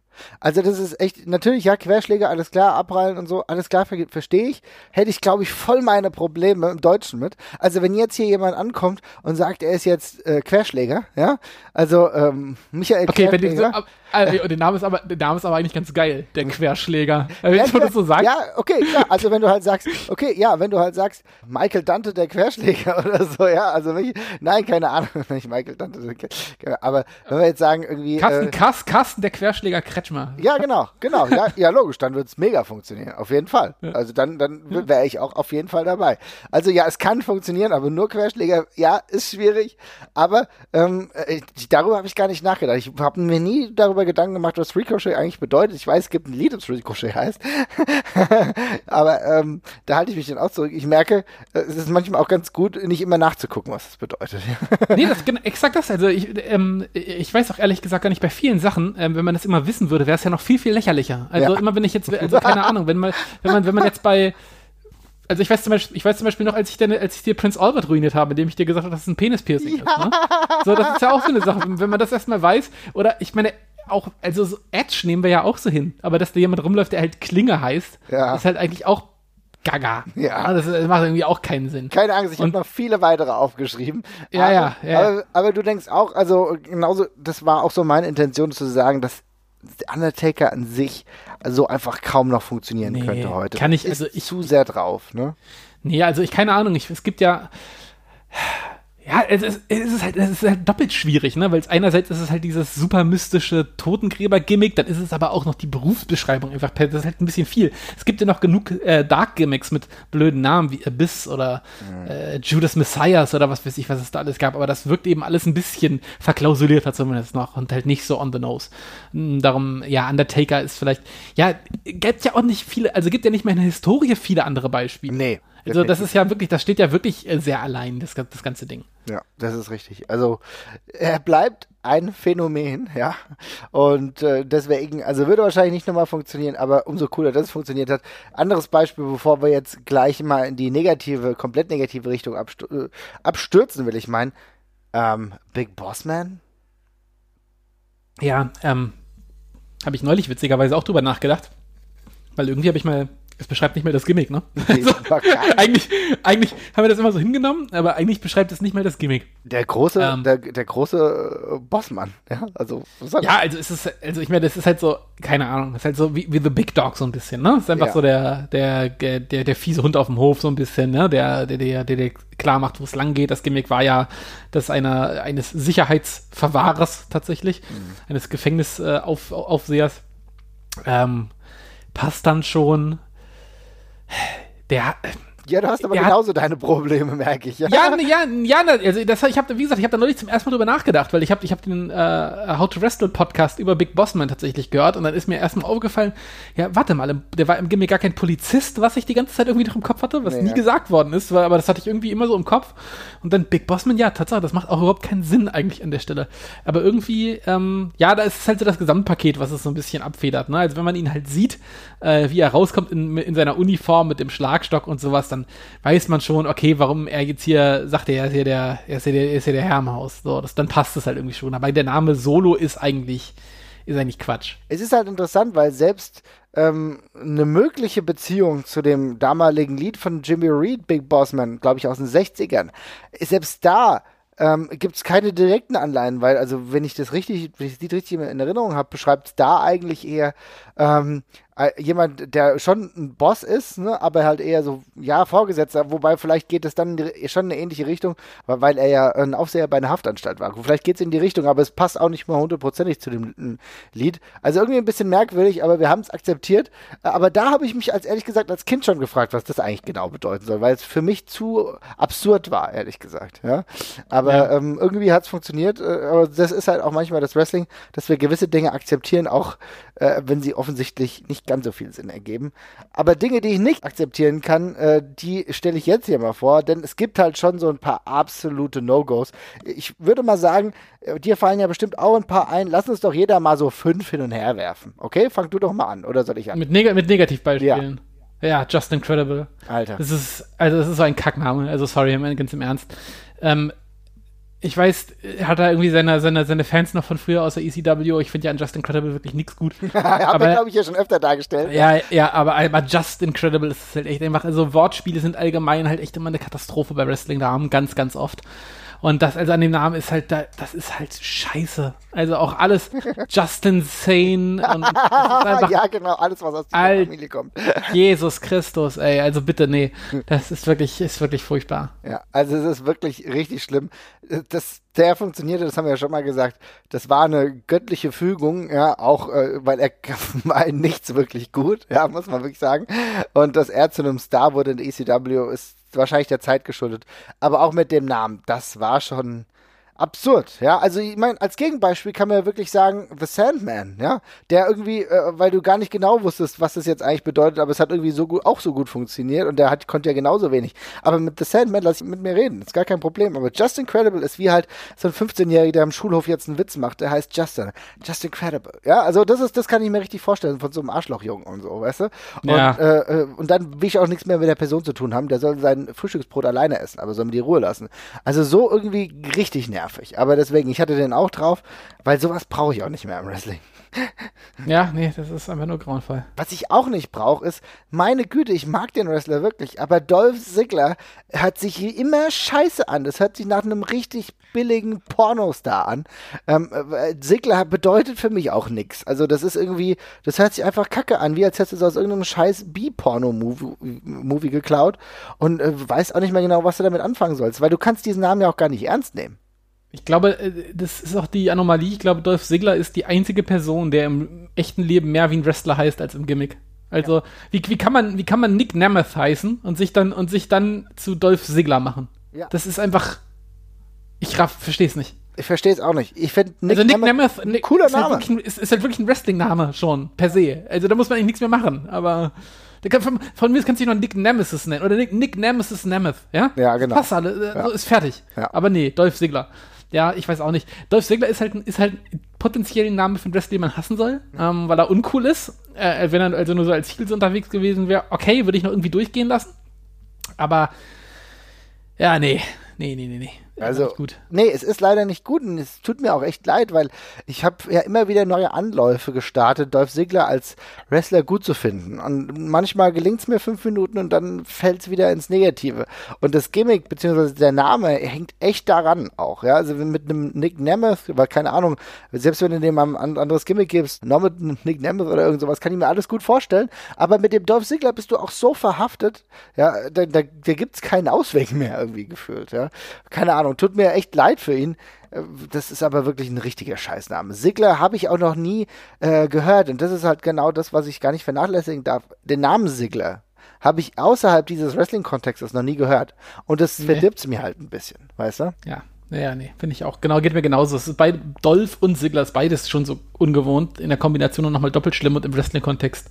Also das ist echt, natürlich, ja, Querschläge, alles klar, abprallen und so, alles klar, ver verstehe ich. Hätte ich, glaube ich, voll meine Probleme im Deutschen mit. Also wenn jetzt hier jemand ankommt und sagt, er ist jetzt äh, Querschläger, ja, also ähm, Michael
Okay, wenn die so,
Querschläger.
ab, äh, der, Name ist aber, der Name ist aber eigentlich ganz geil, der Querschläger. Wenn du das so sagst,
Ja, okay, klar. Also wenn du halt sagst, okay, ja, wenn du halt sagst, Michael Dante der Querschläger [laughs] oder so, ja, also nicht, nein, keine Ahnung, [laughs] nicht Michael Dante, Quer- aber wenn wir jetzt sagen irgendwie,
Carsten,
äh,
Kass, Carsten, der Querschläger Kretschmer.
ja, genau, genau, ja, ja, logisch, dann wird's mega funktionieren, auf jeden Fall. Also dann, dann wäre ich auch auf jeden Fall dabei. Also ja, es kann funktionieren, aber nur Querschläger, ja, ist schwierig. Aber ähm, äh, darüber habe ich gar nicht nachgedacht. Ich habe mir nie darüber Gedanken gemacht, was Ricochet eigentlich bedeutet. Ich weiß, es gibt ein Lied, das Ricochet heißt. [laughs] Aber ähm, da halte ich mich dann auch zurück. Ich merke, äh, es ist manchmal auch ganz gut, nicht immer nachzugucken, was das bedeutet. [laughs]
nee, das genau, exakt das. Also ich, ähm, ich weiß auch ehrlich gesagt gar nicht bei vielen Sachen, ähm, wenn man das immer wissen würde, wäre es ja noch viel, viel lächerlicher. Also
Ja.
immer wenn ich jetzt, also keine Ahnung, wenn man, wenn man, wenn man [laughs] jetzt bei also ich weiß zum Beispiel, ich weiß zum Beispiel noch, als ich, deine, als ich dir Prince Albert ruiniert habe, indem ich dir gesagt habe, dass es ein Penis-Piercing ist. Ne? So, das ist ja auch so eine Sache, wenn, man das erstmal weiß. Oder ich meine, auch, also so Edge nehmen wir ja auch so hin. Aber dass da jemand rumläuft, der halt Klinge heißt,
Ja.
ist halt eigentlich auch gaga.
Ja.
Das, das macht irgendwie auch keinen Sinn.
Keine Angst, ich habe noch viele weitere aufgeschrieben.
Ja,
aber,
ja, ja.
Aber, aber du denkst auch, also genauso, das war auch so meine Intention zu sagen, dass Undertaker an sich so einfach kaum noch funktionieren
Nee,
könnte heute.
kann ich- also ich-
zu sehr drauf, ne?
Nee, also ich keine Ahnung, ich, es gibt ja. Ja, es ist, es ist halt, es ist halt doppelt schwierig, ne? Weil es einerseits ist es halt dieses super mystische Totengräber-Gimmick, dann ist es aber auch noch die Berufsbeschreibung einfach, das ist halt ein bisschen viel. Es gibt ja noch genug äh, Dark-Gimmicks mit blöden Namen wie Abyss oder äh, Judas Messias oder was weiß ich, was es da alles gab, aber das wirkt eben alles ein bisschen verklausulierter zumindest noch und halt nicht so on the nose. Mm, Darum, ja, Undertaker ist vielleicht, ja, gibt ja auch nicht viele, also gibt ja nicht mehr in der Historie viele andere Beispiele.
Nee.
Also das ist ja wirklich, das steht ja wirklich äh, sehr allein, das, das ganze Ding.
Ja, das ist richtig. Also er bleibt ein Phänomen, ja. Und äh, deswegen, also würde wahrscheinlich nicht nochmal funktionieren, aber umso cooler, dass es funktioniert hat. Anderes Beispiel, bevor wir jetzt gleich mal in die negative, komplett negative Richtung abstu äh, abstürzen, will ich meinen. Ähm, Big Boss Man?
Ja, ähm, habe ich neulich witzigerweise auch drüber nachgedacht, weil irgendwie habe ich mal, es beschreibt nicht mehr das Gimmick, ne? [laughs]
Nee, geil.
eigentlich, eigentlich haben wir das immer so hingenommen, aber eigentlich beschreibt es nicht mehr das Gimmick.
Der große,
Ähm.
der, der große äh, Bossmann, ja. Also,
Ja, also es ist, also ich meine, das ist halt so, keine Ahnung, das ist halt so wie, wie The Big Dog so ein bisschen, ne? Das ist einfach
Ja.
so der, der, der, der, der fiese Hund auf dem Hof so ein bisschen, ne? Der, der, der, der, der klar macht, wo es lang geht. Das Gimmick war ja das einer, eines Sicherheitsverwahrers tatsächlich, eines Gefängnisaufsehers. Äh, Auf, ähm, passt dann schon. Der,
Ja, du hast aber
Er hat-
genauso deine Probleme, merke ich. Ja,
ja, ne, ja, ja, ne, also das, ich habe, wie gesagt, ich habe da neulich zum ersten Mal drüber nachgedacht, weil ich habe, ich habe den äh, How to Wrestle Podcast über Big Bossman tatsächlich gehört und dann ist mir erstmal aufgefallen, ja, warte mal, der war im Gimmick gar kein Polizist, was ich die ganze Zeit irgendwie noch im Kopf hatte, was
Nee,
nie
ja.
gesagt worden ist, weil, aber das hatte ich irgendwie immer so im Kopf. Und dann Big Bossman, ja, Tatsache, das macht auch überhaupt keinen Sinn eigentlich an der Stelle. Aber irgendwie, ähm, ja, da ist es halt so das Gesamtpaket, was es so ein bisschen abfedert. Ne? Also wenn man ihn halt sieht, äh, wie er rauskommt in, in seiner Uniform mit dem Schlagstock und sowas, dann weiß man schon, okay, warum er jetzt hier sagt, er ist hier der, er ist hier der, er ist hier der Herr im Haus. So, das, dann passt es halt irgendwie schon. Aber der Name Solo ist eigentlich, ist eigentlich Quatsch.
Es ist halt interessant, weil selbst ähm, eine mögliche Beziehung zu dem damaligen Lied von Jimmy Reed, Big Boss Man, glaube ich, aus den 60ern, selbst da ähm, gibt es keine direkten Anleihen, weil, also wenn ich das richtig, wenn ich das Lied richtig in Erinnerung habe, beschreibt es da eigentlich eher ähm, äh, jemand, der schon ein Boss ist, ne, aber halt eher so, ja, Vorgesetzter, wobei vielleicht geht es dann schon in eine ähnliche Richtung, weil, er ja ein Aufseher bei einer Haftanstalt war. Vielleicht geht es in die Richtung, aber es passt auch nicht mal hundertprozentig zu dem äh, Lied. Also irgendwie ein bisschen merkwürdig, aber wir haben es akzeptiert. Äh, Aber da habe ich mich als ehrlich gesagt als Kind schon gefragt, was das eigentlich genau bedeuten soll, weil es für mich zu absurd war, ehrlich gesagt. Ja? Aber
Ja.
ähm, irgendwie hat es funktioniert. Äh, aber das ist halt auch manchmal das Wrestling, dass wir gewisse Dinge akzeptieren, auch äh, wenn sie offensichtlich nicht ganz so viel Sinn ergeben. Aber Dinge, die ich nicht akzeptieren kann, äh, die stelle ich jetzt hier mal vor, denn es gibt halt schon so ein paar absolute No-Gos. Ich würde mal sagen, äh, dir fallen ja bestimmt auch ein paar ein. Lass uns doch jeder mal so fünf hin und her werfen. Okay, fang du doch mal an, oder soll ich an?
Mit, Neg mit Negativbeispielen. Ja. Just Incredible.
Alter.
Das ist, also das ist so ein Kackname. Also sorry, ganz im Ernst. Ähm, ich weiß, hat er irgendwie seine, seine, seine Fans noch von früher aus der ECW. Ich finde ja an Just Incredible wirklich nichts gut. [laughs] Aber-
ich, glaube ich, ja schon öfter dargestellt.
ja, ja, aber, aber Just Incredible ist halt echt einfach, also Wortspiele sind allgemein halt echt immer eine Katastrophe bei Wrestling-Namen, ganz, ganz oft. Und das, also an dem Namen ist halt, da, das ist halt scheiße. Also auch alles Justin Sane und [laughs] einfach
ja, genau, alles, was aus dieser
Alt-
Familie kommt. [laughs]
Jesus Christus, ey, also bitte, nee. Das ist wirklich, ist wirklich furchtbar.
Ja, also es ist wirklich richtig schlimm. Das, der funktionierte, das haben wir ja schon mal gesagt, das war eine göttliche Fügung, ja, auch äh, weil er [laughs] war nichts wirklich gut, ja, muss man wirklich sagen. Und dass er zu einem Star wurde in der ECW ist wahrscheinlich der Zeit geschuldet. Aber auch mit dem Namen, das war schon, absurd, ja. Also ich meine, als Gegenbeispiel kann man ja wirklich sagen, The Sandman, ja, der irgendwie, äh, weil du gar nicht genau wusstest, was das jetzt eigentlich bedeutet, aber es hat irgendwie so gut, auch so gut funktioniert und der hat, konnte ja genauso wenig. Aber mit The Sandman lass ich mit mir reden, ist gar kein Problem. Aber Just Incredible ist wie halt so ein 15-Jähriger, der am Schulhof jetzt einen Witz macht, der heißt Justin. Just Incredible. Ja, also das ist, das kann ich mir richtig vorstellen von so einem Arschlochjungen und so, weißt du? Und,
Ja.
äh, äh, und dann will ich auch nichts mehr mit der Person zu tun haben, der soll sein Frühstücksbrot alleine essen, aber soll mir die Ruhe lassen. Also so irgendwie richtig nervig. Aber deswegen, ich hatte den auch drauf, weil sowas brauche ich auch nicht mehr im Wrestling. [laughs]
Ja, nee, das ist einfach nur grauenvoll.
Was ich auch nicht brauche, ist, meine Güte, ich mag den Wrestler wirklich, aber Dolph Ziggler hört sich immer scheiße an. Das hört sich nach einem richtig billigen Pornostar an. Ähm, äh, Ziggler bedeutet für mich auch nichts. Also das ist irgendwie, das hört sich einfach kacke an, wie als hättest du es aus irgendeinem scheiß B-Porno-Movie Movie geklaut und äh, weißt auch nicht mehr genau, was du damit anfangen sollst, weil du kannst diesen Namen ja auch gar nicht ernst nehmen.
Ich glaube, äh, das ist auch die Anomalie. Ich glaube, Dolph Ziggler ist die einzige Person, der im echten Leben mehr wie ein Wrestler heißt als im Gimmick. Also, wie, wie kann man, wie kann man Nick Nemeth heißen und sich dann, und sich dann zu Dolph Ziggler machen?
Ja.
Das ist einfach, ich raff, versteh's nicht.
Ich verstehe es auch nicht. Ich finde Nick,
also Nick
Nemeth-
Nemeth, Nick,
cooler
ist halt,
Name.
wirklich ein, ist, ist halt wirklich ein Wrestling-Name schon, per se. Also da muss man eigentlich nichts mehr machen, aber kann, von, von mir kannst du dich noch Nick Nemesis nennen oder Nick, Nick Nemesis Nemeth, ja?
Ja, genau.
Passt alle, äh,
Ja.
so ist fertig.
Ja.
Aber nee, Dolph Ziggler. Ja, ich weiß auch nicht. Dolph Ziggler ist halt, ein- ist halt potenziell ein Name für einen Wrestler, den man hassen soll, ähm, weil er uncool ist. Äh, wenn er also nur so als Heels unterwegs gewesen wäre, okay, würde ich noch irgendwie durchgehen lassen. Aber ja, nee. Nee, nee, nee, nee.
Also,
Nicht gut.
nee, es ist leider nicht gut und es tut mir auch echt leid, weil ich habe ja immer wieder neue Anläufe gestartet, Dolph Ziggler als Wrestler gut zu finden. Und manchmal gelingt es mir fünf Minuten und dann fällt es wieder ins Negative. Und das Gimmick, beziehungsweise der Name, hängt echt daran auch. Ja, also mit einem Nick Nemeth, weil keine Ahnung, selbst wenn du dem ein an- anderes Gimmick gibst, noch mit einem Nick Nemeth oder irgend sowas, kann ich mir alles gut vorstellen. Aber mit dem Dolph Ziggler bist du auch so verhaftet, ja, da, da, da gibt's keinen Ausweg mehr irgendwie gefühlt, ja. Keine Ahnung, tut mir echt leid für ihn. Äh, Das ist aber wirklich ein richtiger Scheißname. Sigler habe ich auch noch nie äh, gehört und das ist halt genau das, was ich gar nicht vernachlässigen darf. Den Namen Sigler habe ich außerhalb dieses Wrestling-Kontextes noch nie gehört und das
Nee.
verdirbt's mir halt ein bisschen, weißt du?
Ja, ja, nee, finde ich auch. Genau, geht mir genauso. Es ist beid, Dolph und Ziggler ist beides schon so ungewohnt. In der Kombination und nochmal doppelt schlimm und im Wrestling-Kontext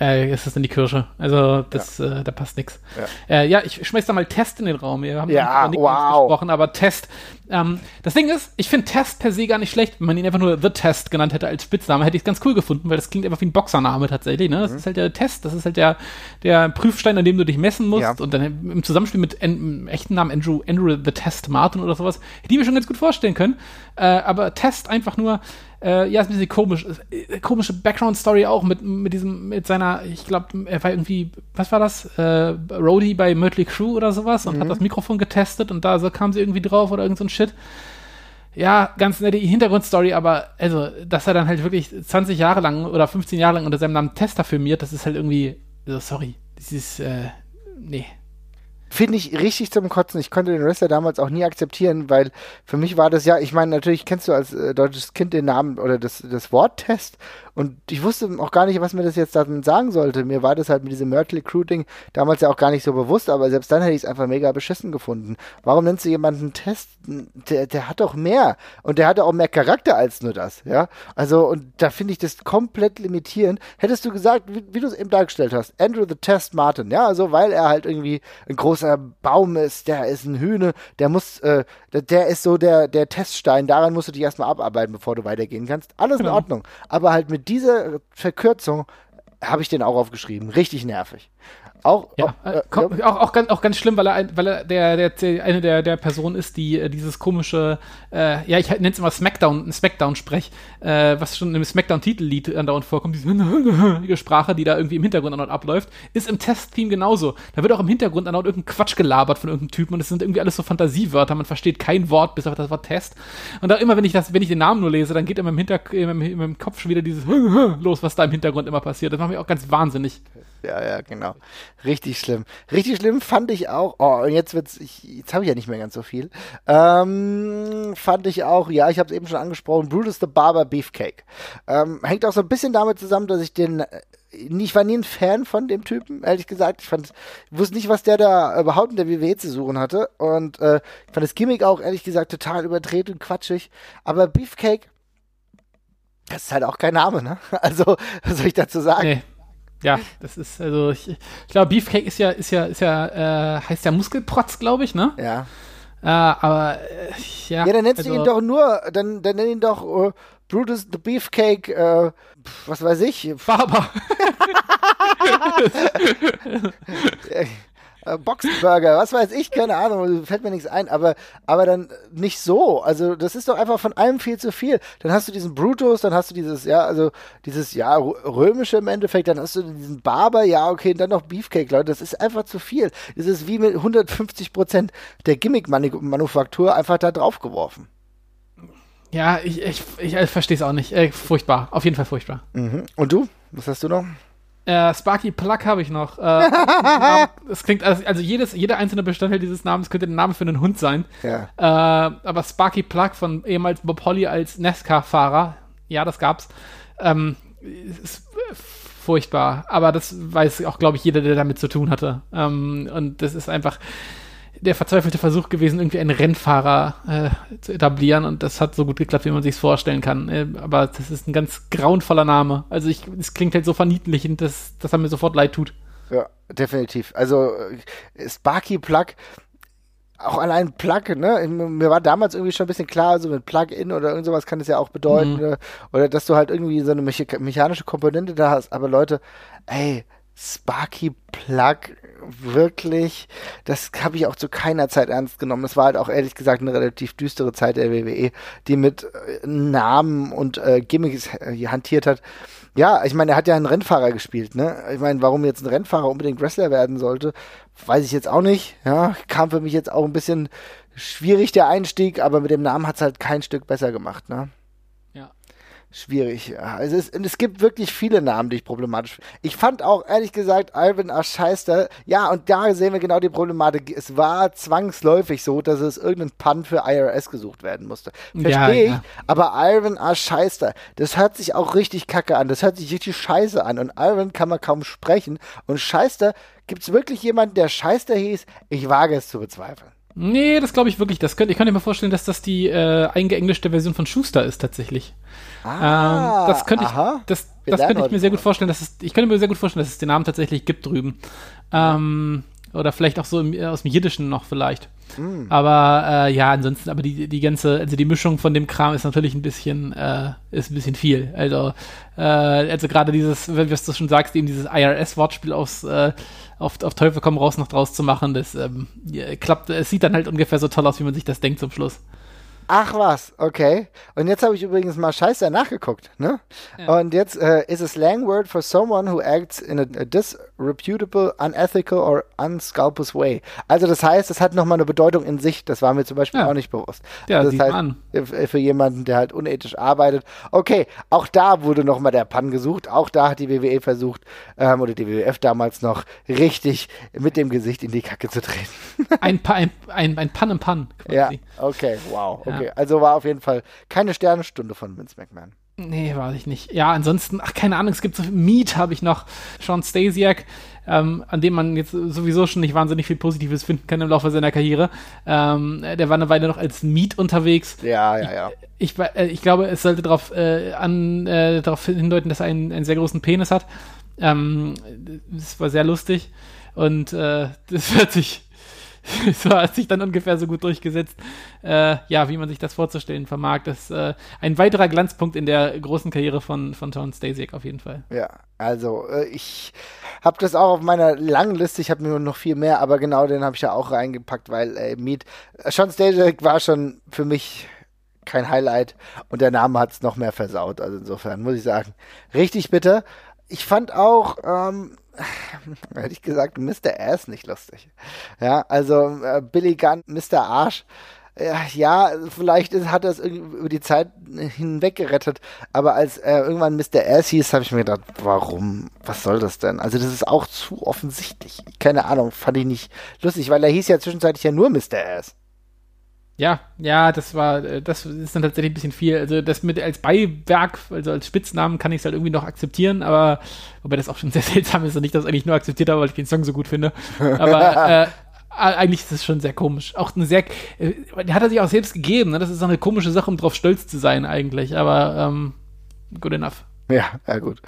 äh, ist es in die Kirsche. Also, das, äh, da passt nichts. Ja. Äh, ja, ich schmeiß da mal Test in den Raum. Wir haben
Ja,
Nicknames
wow.
gesprochen, aber Test. Ähm, das Ding ist, ich finde Test per se gar nicht schlecht. Wenn man ihn einfach nur The Test genannt hätte als Spitzname, hätte ich es ganz cool gefunden, weil das klingt einfach wie ein Boxername tatsächlich. Ne? Das
Mhm.
ist halt der Test, das ist halt der, der Prüfstein, an dem du dich messen musst.
Ja.
Und dann im Zusammenspiel mit en- echten Namen Andrew, Andrew The Test Martin oder sowas, hätte ich mir schon ganz gut vorstellen können. Äh, aber Test einfach nur, äh, ja, ist ein bisschen komisch. Äh, komische Background-Story auch mit, mit diesem, mit seiner, ich glaube, er war irgendwie, was war das? Äh, Roadie bei Mötley Crew oder sowas und hat das Mikrofon getestet und da so kam sie irgendwie drauf oder irgend so ein Shit. Ja, ganz nette Hintergrundstory, aber also, dass er dann halt wirklich 20 Jahre lang oder 15 Jahre lang unter seinem Namen Tester firmiert, das ist halt irgendwie, also sorry, das ist, äh, nee.
Finde ich richtig zum Kotzen. Ich konnte den Wrestler damals auch nie akzeptieren, weil für mich war das ja, ich meine, natürlich kennst du als äh, deutsches Kind den Namen oder das, das Wort Test und ich wusste auch gar nicht, was mir das jetzt damit sagen sollte. Mir war das halt mit diesem Myrtle Crew Ding damals ja auch gar nicht so bewusst, aber selbst dann hätte ich es einfach mega beschissen gefunden. Warum nennst du jemanden Test? Der, der hat doch mehr und der hatte auch mehr Charakter als nur das, ja. Also und da finde ich das komplett limitierend. Hättest du gesagt, wie, wie du es eben dargestellt hast, Andrew the Test Martin, ja, also weil er halt irgendwie ein großer Baum ist, der ist ein Hühne, der muss, äh, der, der ist so der, der Teststein, daran musst du dich erstmal abarbeiten, bevor du weitergehen kannst. Alles in
Genau.
Ordnung. Aber halt mit dieser Verkürzung habe ich den auch aufgeschrieben. Richtig nervig. Auch,
Ja,
auch,
äh,
äh,
komm, auch, auch, ganz, auch ganz schlimm, weil er, ein, weil er der, der, der, eine der, der Personen ist, die äh, dieses komische, äh, ja, ich nenne es immer Smackdown, Smackdown-Sprech, äh, was schon im Smackdown-Titellied andauernd vorkommt, diese [laughs] Sprache, die da irgendwie im Hintergrund andauernd abläuft, ist im Test-Theme genauso. Da wird auch im Hintergrund andauernd irgendein Quatsch gelabert von irgendeinem Typen und es sind irgendwie alles so Fantasiewörter, man versteht kein Wort, bis auf das Wort Test. Und auch immer, wenn ich das, wenn ich den Namen nur lese, dann geht in meinem, Hinter in meinem, in meinem Kopf schon wieder dieses [laughs] los, was da im Hintergrund immer passiert. Das macht mich auch ganz wahnsinnig.
Ja, ja, genau. Richtig schlimm. Richtig schlimm fand ich auch. Oh, und jetzt wird's. Ich, jetzt habe ich ja nicht mehr ganz so viel. Ähm, fand ich auch. Ja, ich habe es eben schon angesprochen. Brutus the Barber Beefcake. Ähm, hängt auch so ein bisschen damit zusammen, dass ich den äh, ich war nie ein Fan von dem Typen, ehrlich gesagt. Ich fand, wusste nicht, was der da überhaupt in der WWE zu suchen hatte. Und äh, ich fand das Gimmick auch, ehrlich gesagt, total überdreht und quatschig. Aber Beefcake, das ist halt auch kein Name, ne? [laughs] Also, was soll ich dazu sagen? Nee.
Ja, das ist, also, ich, ich glaube, Beefcake ist ja, ist ja, ist ja, äh, heißt ja Muskelprotz, glaube ich, ne?
Ja.
Äh, aber, äh, ja.
Ja, dann nennst also, du ihn doch nur, dann, dann nenn ihn doch uh, Brutus the Beefcake, äh, was weiß ich.
Faber. [laughs] [laughs]
Äh, Boxenburger, was weiß ich, keine Ahnung, fällt mir nichts ein, aber, aber dann nicht so. Also, das ist doch einfach von allem viel zu viel. Dann hast du diesen Brutus, dann hast du dieses, ja, also dieses, ja, römische im Endeffekt, dann hast du diesen Barber, ja, okay, und dann noch Beefcake, Leute, das ist einfach zu viel. Das ist wie mit 150 Prozent der Gimmick-Manufaktur einfach da drauf geworfen.
Ja, ich, ich, ich, ich verstehe es auch nicht. Äh, furchtbar, auf jeden Fall furchtbar.
Mhm. Und du? Was hast du noch?
Äh, Sparky Plug habe ich noch. Äh, [laughs] das klingt, also, also, jedes, jeder einzelne Bestandteil dieses Namens könnte der Name für einen Hund sein.
Ja.
Äh, aber Sparky Plug von ehemals Bob Holly als NASCAR-Fahrer, ja, das gab's. Ähm, ist furchtbar. Aber das weiß auch, glaube ich, jeder, der damit zu tun hatte. Ähm, und das ist einfach der verzweifelte Versuch gewesen, irgendwie einen Rennfahrer äh, zu etablieren und das hat so gut geklappt, wie man sich vorstellen kann. Äh, aber das ist ein ganz grauenvoller Name. Also ich, es klingt halt so verniedlichend, dass, dass er mir sofort leid tut.
Ja, definitiv. Also äh, Sparky Plug, auch allein Plug, ne? Mir war damals irgendwie schon ein bisschen klar, so mit Plug-in oder irgend sowas kann es ja auch bedeuten. Mhm. Oder, oder dass du halt irgendwie so eine mechanische Komponente da hast. Aber Leute, ey, Sparky Plug, wirklich, das habe ich auch zu keiner Zeit ernst genommen. Es war halt auch ehrlich gesagt eine relativ düstere Zeit der WWE, die mit äh, Namen und äh, Gimmicks äh, hantiert hat. Ja, ich meine, er hat ja einen Rennfahrer gespielt, ne? Ich meine, warum jetzt ein Rennfahrer unbedingt Wrestler werden sollte, weiß ich jetzt auch nicht. Ja, kam für mich jetzt auch ein bisschen schwierig der Einstieg, aber mit dem Namen hat es halt kein Stück besser gemacht, ne? Schwierig. Ja. Es, es gibt wirklich viele Namen, die ich problematisch finde. Ich fand auch, ehrlich gesagt, Alvin Ascheister, ja, und da sehen wir genau die Problematik. Es war zwangsläufig so, dass es irgendein Pun für IRS gesucht werden musste. Verstehe ja, ich, ja. aber Alvin Ascheister, das hört sich auch richtig kacke an. Das hört sich richtig scheiße an. Und Alvin kann man kaum sprechen. Und Scheister, gibt es wirklich jemanden, der Scheister hieß? Ich wage es zu bezweifeln.
Nee, das glaube ich wirklich. Das könnt, ich kann mir vorstellen, dass das die äh, eingeenglischte Version von Schuster ist tatsächlich. Ah, ähm, das könnte ich, das, das könnte ich mir sehr gut vorstellen, dass es, ich könnte mir sehr gut vorstellen, dass es den Namen tatsächlich gibt drüben. Ähm, oder vielleicht auch so im, aus dem Jiddischen noch vielleicht. Mm. Aber äh, ja, ansonsten, aber die, die ganze, also die Mischung von dem Kram ist natürlich ein bisschen, äh, ist ein bisschen viel. Also, äh, also gerade dieses, was du schon sagst, eben dieses IRS-Wortspiel aufs, äh, auf, auf Teufel komm raus noch draus zu machen, das ähm, klappt, es sieht dann halt ungefähr so toll aus, wie man sich das denkt zum Schluss.
Ach was, okay. Und jetzt habe ich übrigens mal scheiße nachgeguckt, ne? Ja. Und jetzt äh, is a slang word for someone who acts in a, a disreputable, unethical or unscrupulous way. Also das heißt, es hat nochmal eine Bedeutung in sich. Das war mir zum Beispiel ja. auch nicht bewusst.
Ja,
das
heißt, an.
für jemanden, der halt unethisch arbeitet. Okay, auch da wurde nochmal der Pan gesucht. Auch da hat die WWE versucht, ähm, oder die WWF damals noch, richtig mit dem Gesicht in die Kacke zu treten. [laughs]
ein, pa ein, ein, ein Pan im Pan.
Quasi. Ja, okay, wow. Okay. Okay, also war auf jeden Fall keine Sternenstunde von Vince McMahon.
Nee, weiß ich nicht. Ja, ansonsten, ach, keine Ahnung, es gibt so Meat, habe ich noch. Sean Stasiak, ähm, an dem man jetzt sowieso schon nicht wahnsinnig viel Positives finden kann im Laufe seiner Karriere. Ähm, der war eine Weile noch als Meat unterwegs.
Ja, ja, ja.
Ich, ich, äh, ich glaube, es sollte darauf äh, äh, darauf hindeuten, dass er einen, einen sehr großen Penis hat. Ähm, das war sehr lustig. Und äh, [laughs] das hört sich [laughs] so hat sich dann ungefähr so gut durchgesetzt, äh, ja, wie man sich das vorzustellen vermag. Das ist äh, ein weiterer Glanzpunkt in der großen Karriere von, von Tom Stasiak auf jeden Fall.
Ja, also äh, ich habe das auch auf meiner langen Liste, ich habe mir noch viel mehr, aber genau den habe ich ja auch reingepackt, weil äh, Meet, Sean Stasiak war schon für mich kein Highlight und der Name hat es noch mehr versaut. Also insofern muss ich sagen, richtig bitter. Ich fand auch, ähm, [sighs] hätte ich gesagt, Mr. Ass nicht lustig. Ja, also äh, Billy Gunn, Mr. Arsch. Äh, ja, vielleicht ist, hat er es über die Zeit hinweg gerettet, aber als äh, irgendwann Mr. Ass hieß, habe ich mir gedacht, warum? Was soll das denn? Also das ist auch zu offensichtlich. Keine Ahnung, fand ich nicht lustig, weil er hieß ja zwischenzeitlich ja nur Mr. Ass.
Ja, ja, das war, äh, das ist dann tatsächlich ein bisschen viel. Also das mit als Beiwerk, also als Spitznamen kann ich es halt irgendwie noch akzeptieren, aber wobei das auch schon [laughs] sehr seltsam ist und ich das eigentlich nur akzeptiert habe, weil ich den Song so gut finde. Aber äh, eigentlich ist es schon sehr komisch. Auch eine sehr, äh, hat er sich auch selbst gegeben. Ne? Das ist auch eine komische Sache, um drauf stolz zu sein eigentlich. Aber ähm, good enough.
Ja, ja gut.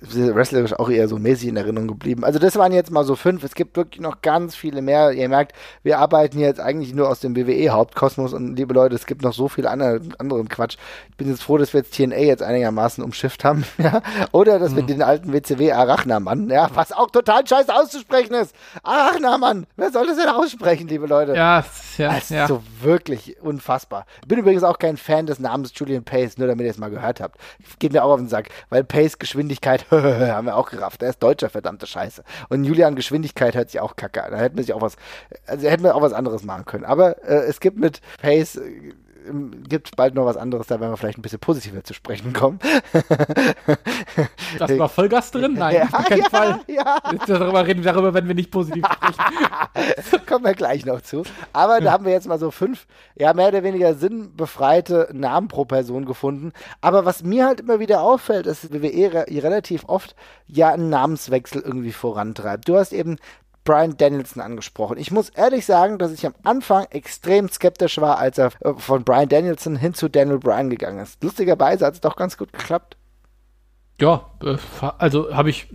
Wrestlerisch auch eher so mäßig in Erinnerung geblieben. Also das waren jetzt mal so fünf. Es gibt wirklich noch ganz viele mehr. Ihr merkt, wir arbeiten jetzt eigentlich nur aus dem WWE-Hauptkosmos und liebe Leute, es gibt noch so viel andere, anderen Quatsch. Ich bin jetzt froh, dass wir jetzt TNA jetzt einigermaßen umschifft haben. [laughs] Ja? Oder dass mhm. wir den alten WCW Arachnamann, ja, was auch total scheiße auszusprechen ist. Arachnamann, wer soll das denn aussprechen, liebe Leute?
Ja, ja,
das ist
ja.
so wirklich unfassbar. Ich bin übrigens auch kein Fan des Namens Julian Pace, nur damit ihr es mal gehört habt. Geht mir auch auf den Sack weil Pace Geschwindigkeit, [laughs] haben wir auch gerafft. Er ist Deutscher, verdammte Scheiße. Und Julian Geschwindigkeit hört sich auch kacke an. Da hätten wir sich auch was, also hätten wir auch was anderes machen können. Aber äh, es gibt mit Pace gibt bald noch was anderes, da werden wir vielleicht ein bisschen positiver zu sprechen kommen.
das war Vollgas drin? Nein, ja, auf keinen ja, Fall. Ja. Darüber reden wir darüber, wenn wir nicht positiv sprechen. [laughs]
Kommen wir gleich noch zu. Aber da haben wir jetzt mal so fünf, ja, mehr oder weniger sinnbefreite Namen pro Person gefunden. Aber was mir halt immer wieder auffällt, ist, WWE relativ oft ja einen Namenswechsel irgendwie vorantreibt. Du hast eben Brian Danielson angesprochen. Ich muss ehrlich sagen, dass ich am Anfang extrem skeptisch war, als er äh, von Brian Danielson hin zu Daniel Bryan gegangen ist. Lustigerweise hat es doch ganz gut geklappt.
Ja, äh, also habe ich,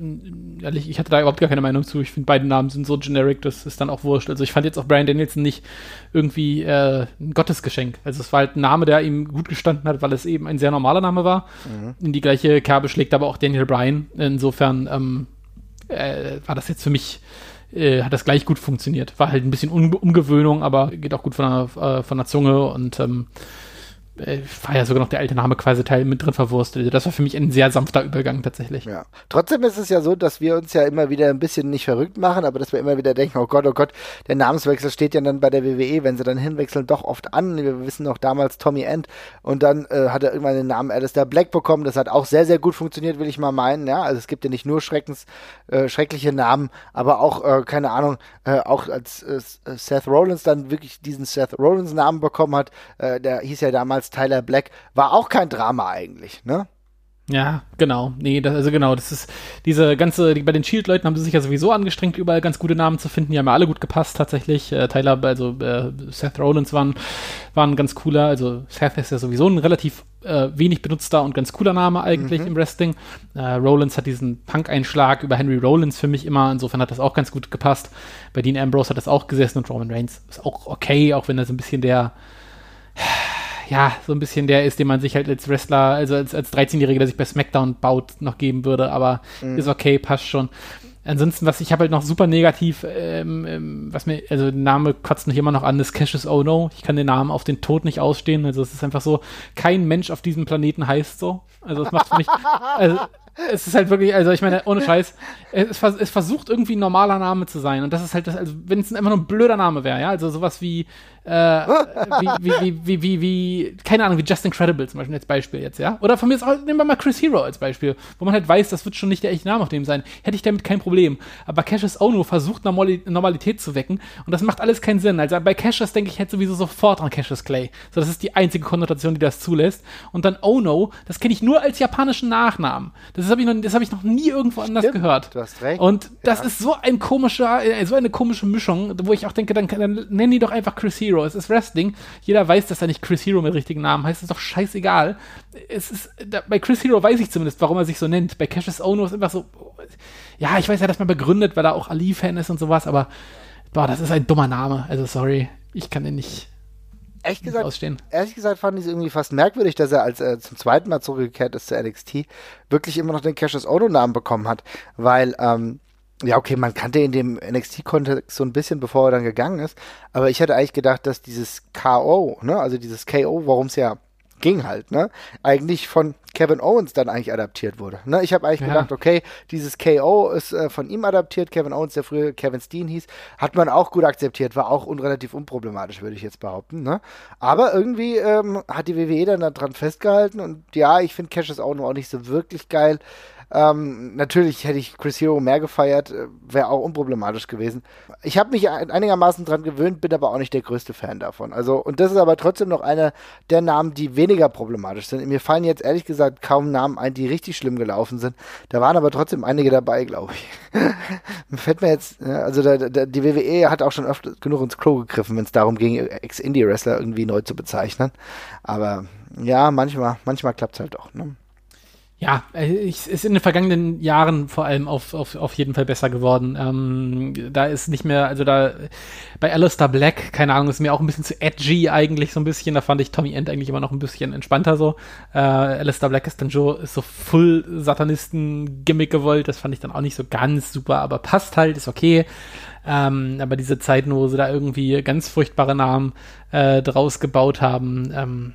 ehrlich, ich hatte da überhaupt gar keine Meinung zu. Ich finde, beide Namen sind so generic, das ist dann auch wurscht. Also ich fand jetzt auch Brian Danielson nicht irgendwie äh, ein Gottesgeschenk. Also es war halt ein Name, der ihm gut gestanden hat, weil es eben ein sehr normaler Name war. Mhm. In die gleiche Kerbe schlägt aber auch Daniel Bryan. Insofern ähm, äh, war das jetzt für mich äh, hat das gleich gut funktioniert. War halt ein bisschen um Umgewöhnung, aber geht auch gut von der, äh, von der Zunge und ähm, äh, war ja sogar noch der alte Name quasi Teil mit drin verwurstet. Das war für mich ein sehr sanfter Übergang tatsächlich.
Ja. Trotzdem ist es ja so, dass wir uns ja immer wieder ein bisschen nicht verrückt machen, aber dass wir immer wieder denken, oh Gott, oh Gott, der Namenswechsel steht ja dann bei der WWE, wenn sie dann hinwechseln, doch oft an. Wir wissen noch damals Tommy End und dann äh, hat er irgendwann den Namen Alistair Black bekommen. Das hat auch sehr, sehr gut funktioniert, will ich mal meinen. Ja, also es gibt ja nicht nur Schreckens, äh, schreckliche Namen, aber auch, äh, keine Ahnung, äh, auch als äh, Seth Rollins dann wirklich diesen Seth Rollins Namen bekommen hat, äh, der hieß ja damals als Tyler Black, war auch kein Drama eigentlich, ne?
Ja, genau. Nee, das, also genau, das ist diese ganze, die, bei den Shield-Leuten haben sie sich ja sowieso angestrengt, überall ganz gute Namen zu finden. Die haben ja alle gut gepasst tatsächlich. Äh, Tyler, also äh, Seth Rollins waren, waren ganz cooler. Also Seth ist ja sowieso ein relativ äh, wenig benutzter und ganz cooler Name eigentlich mhm. im Wrestling. Äh, Rollins hat diesen Punk-Einschlag über Henry Rollins für mich immer. Insofern hat das auch ganz gut gepasst. Bei Dean Ambrose hat das auch gesessen und Roman Reigns ist auch okay, auch wenn er so ein bisschen der ja, so ein bisschen der ist, den man sich halt als Wrestler, also als, als 13-Jähriger, der sich bei SmackDown baut, noch geben würde, aber mhm. ist okay, passt schon. Ansonsten, was ich habe halt noch super negativ, ähm, ähm, was mir, also der Name kotzt mich immer noch an, ist Cassius Oh No. Ich kann den Namen auf den Tod nicht ausstehen. Also es ist einfach so, kein Mensch auf diesem Planeten heißt so. Also es macht für mich, also es ist halt wirklich, also ich meine, ohne Scheiß, es, es, versucht irgendwie ein normaler Name zu sein. Und das ist halt das, also wenn es einfach nur ein blöder Name wäre, ja, also sowas wie, äh, wie, wie, wie, wie, wie, keine Ahnung, wie Just Incredible zum Beispiel als Beispiel jetzt, ja. Oder von mir ist auch, nehmen wir mal Chris Hero als Beispiel, wo man halt weiß, das wird schon nicht der echte Name auf dem sein. Hätte ich damit kein Problem. Aber Cassius Ono versucht Normalität zu wecken und das macht alles keinen Sinn. Also bei Cassius denke ich halt sowieso sofort an Cassius Clay. So, das ist die einzige Konnotation, die das zulässt. Und dann Ono, das kenne ich nur als japanischen Nachnamen. Das habe ich, noch, hab ich noch nie irgendwo anders Stimmt, gehört.
Du hast recht.
Und das ja. ist so ein komischer, äh, so eine komische Mischung, wo ich auch denke, dann, dann nennen die doch einfach Chris Hero Hero, es ist Wrestling. Jeder weiß, dass er nicht Chris Hero mit richtigen Namen heißt. Es ist doch scheißegal. Es ist, da, bei Chris Hero weiß ich zumindest, warum er sich so nennt. Bei Cassius Ono ist einfach so, ja, ich weiß ja, dass man begründet, weil er auch Ali-Fan ist und sowas, aber boah, das ist ein dummer Name. Also sorry, ich kann den nicht.
Ehrlich gesagt, ausstehen. ehrlich gesagt fand ich es irgendwie fast merkwürdig, dass er, als er zum zweiten Mal zurückgekehrt ist zu NXT, wirklich immer noch den Cassius Ono-Namen bekommen hat. Weil ähm, ja, okay, man kannte in dem NXT-Kontext so ein bisschen, bevor er dann gegangen ist. Aber ich hätte eigentlich gedacht, dass dieses KO, ne, also dieses KO, worum es ja ging halt, ne, eigentlich von Kevin Owens dann eigentlich adaptiert wurde. Ne? Ich habe eigentlich ja. gedacht, okay, dieses KO ist äh, von ihm adaptiert. Kevin Owens, der früher Kevin Steen hieß, hat man auch gut akzeptiert, war auch unrelativ unproblematisch, würde ich jetzt behaupten. Ne? Aber irgendwie ähm, hat die WWE dann daran festgehalten und ja, ich finde Cassius auch noch auch nicht so wirklich geil. Ähm, natürlich hätte ich Chris Hero mehr gefeiert, äh, wäre auch unproblematisch gewesen. Ich habe mich einigermaßen dran gewöhnt, bin aber auch nicht der größte Fan davon. Also, und das ist aber trotzdem noch einer der Namen, die weniger problematisch sind. Mir fallen jetzt ehrlich gesagt kaum Namen ein, die richtig schlimm gelaufen sind. Da waren aber trotzdem einige dabei, glaube ich. [laughs] Fällt mir jetzt, also der, der, die WWE hat auch schon öfter genug ins Klo gegriffen, wenn es darum ging, Ex-Indie-Wrestler irgendwie neu zu bezeichnen. Aber ja, manchmal, manchmal klappt es halt doch. Ne?
Ja, es ist in den vergangenen Jahren vor allem auf, auf, auf jeden Fall besser geworden. Ähm, da ist nicht mehr, also da bei Alistair Black, keine Ahnung, ist mir auch ein bisschen zu edgy eigentlich so ein bisschen. Da fand ich Tommy End eigentlich immer noch ein bisschen entspannter so. Äh, Alistair Black ist dann Joe, ist so full Satanisten-Gimmick gewollt. Das fand ich dann auch nicht so ganz super, aber passt halt, ist okay. Ähm, aber diese Zeiten, wo sie da irgendwie ganz furchtbare Namen äh, draus gebaut haben, ähm,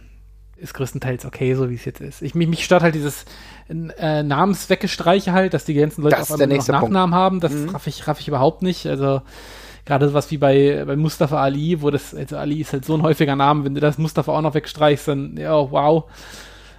ist größtenteils okay, so wie es jetzt ist. Ich, mich, mich stört halt dieses äh, Namensweggestreiche halt, dass die ganzen Leute
auf einmal noch
Nachnamen haben. Das mhm. raff, ich, raff ich überhaupt nicht. Also gerade sowas wie bei, bei Mustafa Ali, wo das, also Ali ist halt so ein häufiger Name, wenn du das Mustafa auch noch wegstreichst, dann, ja, wow.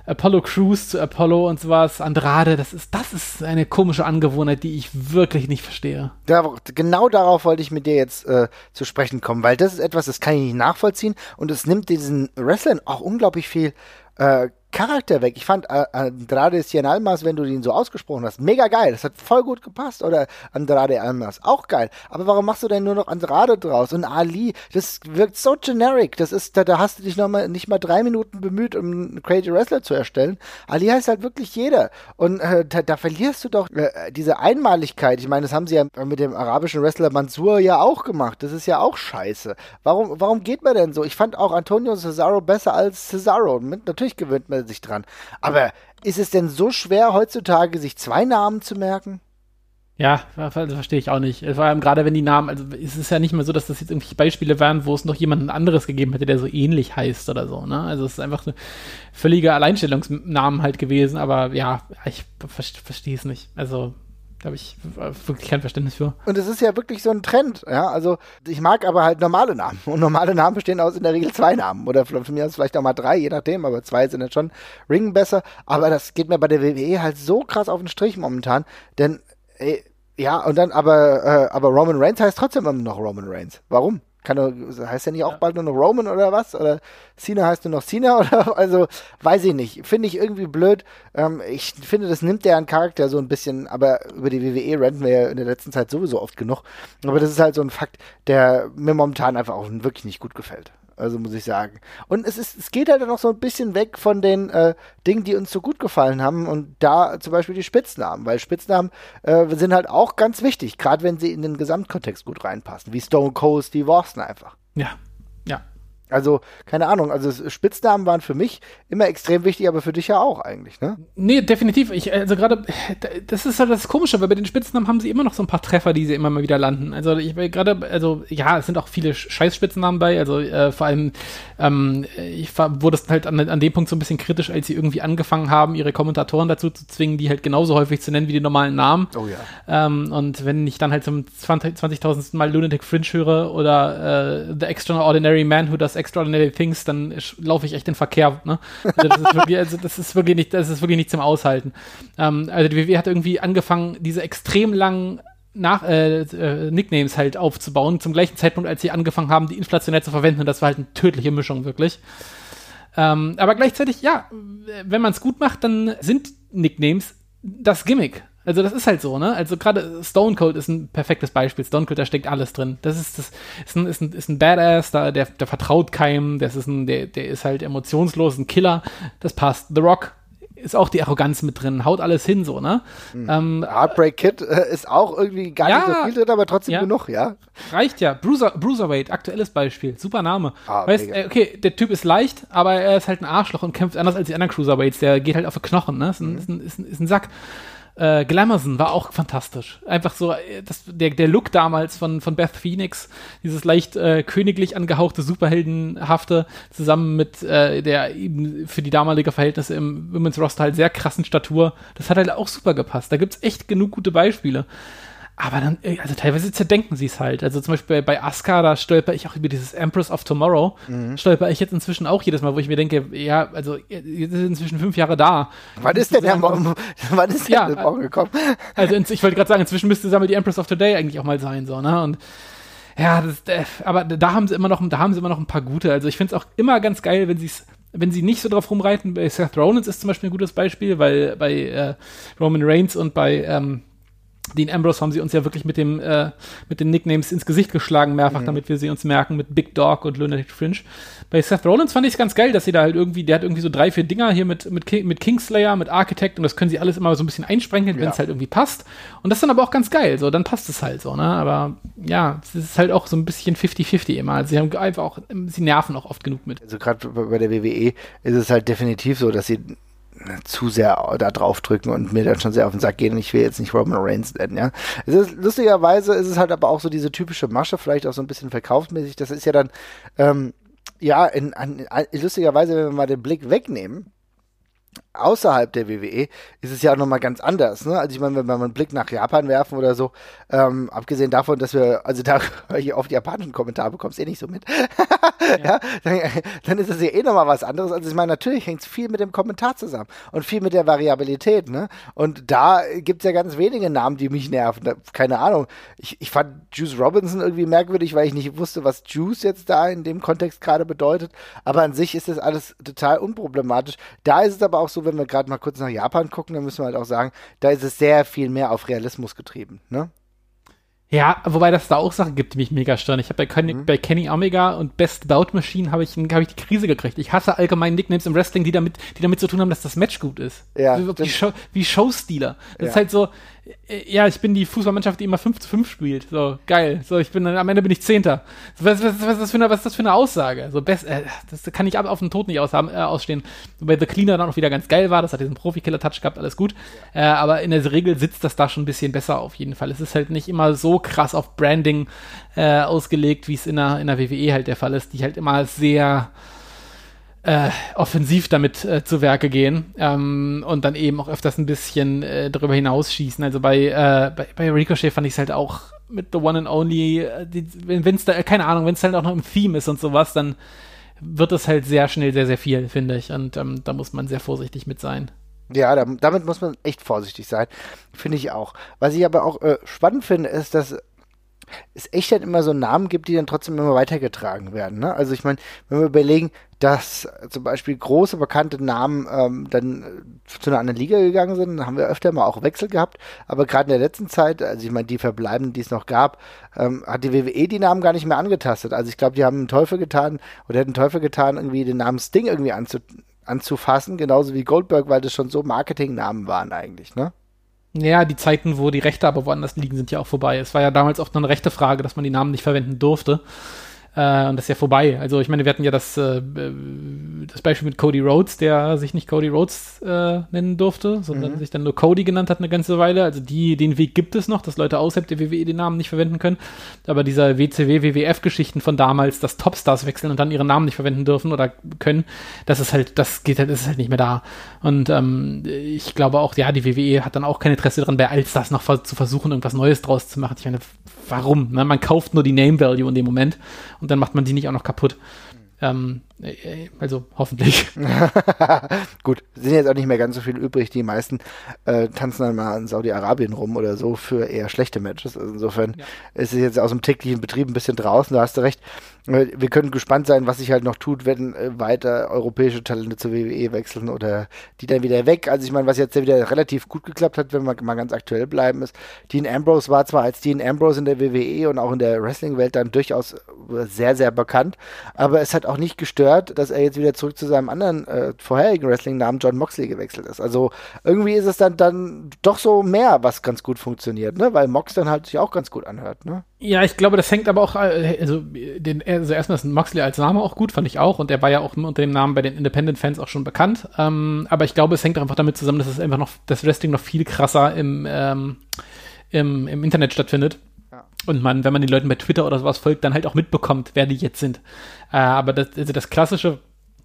Apollo Crews zu Apollo und sowas, Andrade, das ist, das ist eine komische Angewohnheit, die ich wirklich nicht verstehe.
Da, genau darauf wollte ich mit dir jetzt äh, zu sprechen kommen, weil das ist etwas, das kann ich nicht nachvollziehen und es nimmt diesen Wrestlern auch unglaublich viel äh, Charakter weg. Ich fand äh, Andrade Cien Almas, wenn du ihn so ausgesprochen hast, mega geil. Das hat voll gut gepasst. Oder Andrade Almas, auch geil. Aber warum machst du denn nur noch Andrade draus? Und Ali, das wirkt so generic. Das ist, da, da hast du dich noch mal, nicht mal drei Minuten bemüht, um einen Crazy Wrestler zu erstellen. Ali heißt halt wirklich jeder. Und äh, da, da, verlierst du doch äh, diese Einmaligkeit. Ich meine, das haben sie ja mit dem arabischen Wrestler Mansour ja auch gemacht. Das ist ja auch scheiße. Warum, warum geht man denn so? Ich fand auch Antonio Cesaro besser als Cesaro. Natürlich gewöhnt man sich dran. Aber ist es denn so schwer heutzutage, sich zwei Namen zu merken?
Ja, das verstehe ich auch nicht. Vor allem gerade wenn die Namen, also es ist ja nicht mehr so, dass das jetzt irgendwelche Beispiele wären, wo es noch jemanden anderes gegeben hätte, der so ähnlich heißt oder so, ne? Also es ist einfach so völlige Alleinstellungsnamen halt gewesen, aber ja, ich verstehe es nicht. Also habe ich wirklich kein Verständnis für.
Und es ist ja wirklich so ein Trend, ja. Also ich mag aber halt normale Namen. Und normale Namen bestehen aus in der Regel zwei Namen. Oder von mir aus vielleicht auch mal drei, je nachdem, aber zwei sind jetzt schon ringen besser. Aber das geht mir bei der WWE halt so krass auf den Strich momentan. Denn, ey, ja, und dann, aber, äh, aber Roman Reigns heißt trotzdem immer noch Roman Reigns. Warum? Kann er, heißt er nicht auch ja. bald nur noch Roman oder was? Oder Cena heißt nur noch Cena [laughs] oder also weiß ich nicht. Finde ich irgendwie blöd. Ähm, ich finde, das nimmt der an Charakter so ein bisschen, aber über die WWE renten wir ja in der letzten Zeit sowieso oft genug. Aber das ist halt so ein Fakt, der mir momentan einfach auch wirklich nicht gut gefällt. Also muss ich sagen. Und es ist, es geht halt noch so ein bisschen weg von den äh, Dingen, die uns so gut gefallen haben. Und da zum Beispiel die Spitznamen, weil Spitznamen äh, sind halt auch ganz wichtig, gerade wenn sie in den Gesamtkontext gut reinpassen, wie Stone Cold Steve Austin einfach.
Ja, ja.
Also, keine Ahnung, also Spitznamen waren für mich immer extrem wichtig, aber für dich ja auch eigentlich, ne?
Nee, definitiv. Ich, also gerade, das ist halt das Komische, weil bei den Spitznamen haben sie immer noch so ein paar Treffer, die sie immer mal wieder landen. Also ich gerade, also ja, es sind auch viele Scheiß-Spitznamen bei, also äh, vor allem, ähm, ich wurde es halt an, an dem Punkt so ein bisschen kritisch, als sie irgendwie angefangen haben, ihre Kommentatoren dazu zu zwingen, die halt genauso häufig zu nennen wie die normalen Namen.
Oh ja.
Ähm, und wenn ich dann halt zum 20.000. 20 Mal Lunatic Fringe höre oder äh, The Extraordinary Man Who Does Extraordinary Things, dann laufe ich echt in Verkehr. Ne? Also das, ist wirklich, also das ist wirklich nicht, das ist wirklich nicht zum Aushalten. Ähm, also die WWE hat irgendwie angefangen, diese extrem langen nach, äh, äh, Nicknames halt aufzubauen, zum gleichen Zeitpunkt, als sie angefangen haben, die inflationär zu verwenden. Und das war halt eine tödliche Mischung, wirklich. Ähm, aber gleichzeitig, ja, wenn man es gut macht, dann sind Nicknames das Gimmick. Also das ist halt so, ne? Also gerade Stone Cold ist ein perfektes Beispiel. Stone Cold, da steckt alles drin. Das ist das ist ein, ist ein, ist ein Badass, da, der, der vertraut keinem, das ist ein, der, der ist halt emotionslos, ein Killer. Das passt. The Rock ist auch die Arroganz mit drin, haut alles hin so, ne?
Mhm. Ähm, Heartbreak Kid äh, ist auch irgendwie gar ja, nicht so viel drin, aber trotzdem ja, genug, ja?
Reicht ja. Bruiser, Bruiserweight, aktuelles Beispiel, super Name. Ah, weißt, äh, okay, der Typ ist leicht, aber er ist halt ein Arschloch und kämpft anders als die anderen Cruiserweights, der geht halt auf die Knochen, ne? Ist ein, mhm. ist ein, ist ein, ist ein Sack. Äh, Glamazon war auch fantastisch. Einfach so, äh, das, der, der Look damals von, von Beth Phoenix, dieses leicht äh, königlich angehauchte, superheldenhafte, zusammen mit äh, der eben für die damalige Verhältnisse im Women's Roster halt sehr krassen Statur, das hat halt auch super gepasst. Da gibt's echt genug gute Beispiele. Aber dann, äh, also teilweise zerdenken sie es halt. Also zum Beispiel bei, bei Asuka, da stolper ich auch über dieses Empress of Tomorrow, mhm. stolper ich jetzt inzwischen auch jedes Mal, wo ich mir denke, ja, also jetzt ist inzwischen fünf Jahre da.
Wann ist denn der Morgen, [laughs] wann ist
ja, der Morgen gekommen? [laughs] Also ich wollte gerade sagen, inzwischen müsste Sammel die Empress of Today eigentlich auch mal sein, so, ne? Und ja, das, äh, aber da haben sie immer noch, da haben sie immer noch ein paar gute. Also ich finde es auch immer ganz geil, wenn sie es wenn sie nicht so drauf rumreiten, bei Seth Rollins ist zum Beispiel ein gutes Beispiel, weil bei äh, Roman Reigns und bei ähm, Dean Ambrose haben sie uns ja wirklich mit dem äh, mit den Nicknames ins Gesicht geschlagen mehrfach, mhm. damit wir sie uns merken mit Big Dog und Lunatic Fringe. Bei Seth Rollins fand ich es ganz geil, dass sie da halt irgendwie, der hat irgendwie so drei vier Dinger hier mit mit, King, mit Kingslayer, mit Architect und das können sie alles immer so ein bisschen einsprengen, wenn es halt irgendwie passt. Und das ist dann aber auch ganz geil, so dann passt es halt so, ne? Aber ja, es ist halt auch so ein bisschen 50-50 immer. Also sie haben einfach auch, sie nerven auch oft genug mit.
Also gerade bei der WWE ist es halt definitiv so, dass sie zu sehr da drauf drücken und mir dann schon sehr auf den Sack gehen und ich will jetzt nicht Roman Reigns nennen, ja. Es ist, lustigerweise ist es halt aber auch so diese typische Masche, vielleicht auch so ein bisschen verkaufsmäßig, das ist ja dann, ähm, ja, in, in, lustigerweise, wenn wir mal den Blick wegnehmen, außerhalb der WWE ist es ja auch nochmal ganz anders. Ne? Also ich meine, wenn wir mal einen Blick nach Japan werfen oder so, ähm, abgesehen davon, dass wir, also da höre ich oft japanischen Kommentar, bekommst eh nicht so mit. [laughs] ja. ja dann, dann, ist das ja eh nochmal was anderes. Also ich meine, natürlich hängt es viel mit dem Kommentar zusammen und viel mit der Variabilität. Ne? Und da gibt es ja ganz wenige Namen, die mich nerven. Da, keine Ahnung. Ich, ich fand Juice Robinson irgendwie merkwürdig, weil ich nicht wusste, was Juice jetzt da in dem Kontext gerade bedeutet. Aber an sich ist das alles total unproblematisch. Da ist es aber auch so, wenn wir gerade mal kurz nach Japan gucken, dann müssen wir halt auch sagen, da ist es sehr viel mehr auf Realismus getrieben. Ne?
Ja, wobei das da auch Sachen gibt, die mich mega stören. Ich habe bei, Kenny, mhm. bei Kenny Omega und Best Bout Machine habe ich, hab ich die Krise gekriegt. Ich hasse allgemein Nicknames im Wrestling, die damit, die damit zu tun haben, dass das Match gut ist. Ja, wie, Show, wie Showstealer. Das ja. ist halt so, ja, ich bin die Fußballmannschaft, die immer 5 zu 5 spielt. So, geil. So, ich bin, am Ende bin ich Zehnter. Was, was, was, was, für eine, was ist das für eine Aussage? So, best, äh, das kann ich ab auf den Tod nicht aus, äh, ausstehen. Wobei The Cleaner dann auch wieder ganz geil war, das hat diesen Profi-Killer-Touch gehabt, alles gut. Äh, aber in der Regel sitzt das da schon ein bisschen besser auf jeden Fall. Es ist halt nicht immer so krass auf Branding äh, ausgelegt, wie es in der, in der WWE halt der Fall ist, die halt immer sehr, äh, offensiv damit äh, zu Werke gehen ähm, und dann eben auch öfters ein bisschen äh, darüber hinausschießen. Also bei, äh, bei, bei Ricochet fand ich es halt auch mit The One and Only, äh, wenn es da, keine Ahnung, wenn es halt auch noch im Theme ist und sowas, dann wird es halt sehr schnell sehr, sehr viel, finde ich. Und ähm, da muss man sehr vorsichtig mit sein.
Ja, da, damit muss man echt vorsichtig sein. Finde ich auch. Was ich aber auch äh, spannend finde, ist, dass es echt halt immer so Namen gibt, die dann trotzdem immer weitergetragen werden. Ne? Also ich meine, wenn wir überlegen, dass zum Beispiel große bekannte Namen ähm, dann äh, zu einer anderen Liga gegangen sind, dann haben wir öfter mal auch Wechsel gehabt, aber gerade in der letzten Zeit, also ich meine, die verbleibenden, die es noch gab, ähm, hat die WWE die Namen gar nicht mehr angetastet. Also ich glaube, die haben einen Teufel getan oder hätten Teufel getan, irgendwie den Namen Sting irgendwie anzu anzufassen, genauso wie Goldberg, weil das schon so Marketingnamen waren eigentlich, ne?
Ja, die Zeiten, wo die Rechte aber woanders liegen, sind ja auch vorbei. Es war ja damals auch eine rechte Frage, dass man die Namen nicht verwenden durfte. Äh, und das ist ja vorbei. Also ich meine, wir hatten ja das, äh, das Beispiel mit Cody Rhodes, der sich nicht Cody Rhodes äh, nennen durfte, sondern mhm. sich dann nur Cody genannt hat eine ganze Weile. Also die, den Weg gibt es noch, dass Leute außerhalb der WWE den Namen nicht verwenden können. Aber dieser WCW, WWF-Geschichten von damals, dass Topstars wechseln und dann ihren Namen nicht verwenden dürfen oder können, das ist halt, das geht halt, das ist halt nicht mehr da. Und ähm, ich glaube auch, ja, die WWE hat dann auch kein Interesse daran, bei Allstars noch zu versuchen, irgendwas Neues draus zu machen. Ich meine, warum? Ne? Man kauft nur die Name Value in dem Moment und dann macht man die nicht auch noch kaputt. Ähm, äh, also hoffentlich. [laughs] [laughs]
Gut, sind jetzt auch nicht mehr ganz so viel übrig. Die meisten äh, tanzen dann mal in Saudi-Arabien rum oder so für eher schlechte Matches. Also insofern ja. ist es jetzt aus dem täglichen Betrieb ein bisschen draußen, da hast du recht. Wir können gespannt sein, was sich halt noch tut, wenn äh, weiter europäische Talente zur WWE wechseln oder die dann wieder weg. Also ich meine, was jetzt wieder relativ gut geklappt hat, wenn wir mal ganz aktuell bleiben, ist, Dean Ambrose war zwar als Dean Ambrose in der WWE und auch in der Wrestling-Welt dann durchaus sehr, sehr bekannt, aber es hat auch nicht gestört, dass er jetzt wieder zurück zu seinem anderen äh, vorherigen Wrestling-Namen John Moxley gewechselt ist. Also irgendwie ist es dann, dann doch so mehr, was ganz gut funktioniert, ne? weil Mox dann halt sich auch ganz gut anhört. Ne?
Ja, ich glaube, das hängt aber auch, äh, also, den, also erstmal ist Moxley als Name auch gut, fand ich auch. Und er war ja auch unter dem Namen bei den Independent-Fans auch schon bekannt. Ähm, aber ich glaube, es hängt einfach damit zusammen, dass es einfach noch, das Wrestling noch viel krasser im, ähm, im, im Internet stattfindet. Und man, wenn man den Leuten bei Twitter oder sowas folgt, dann halt auch mitbekommt, wer die jetzt sind. Äh, aber das, also das klassische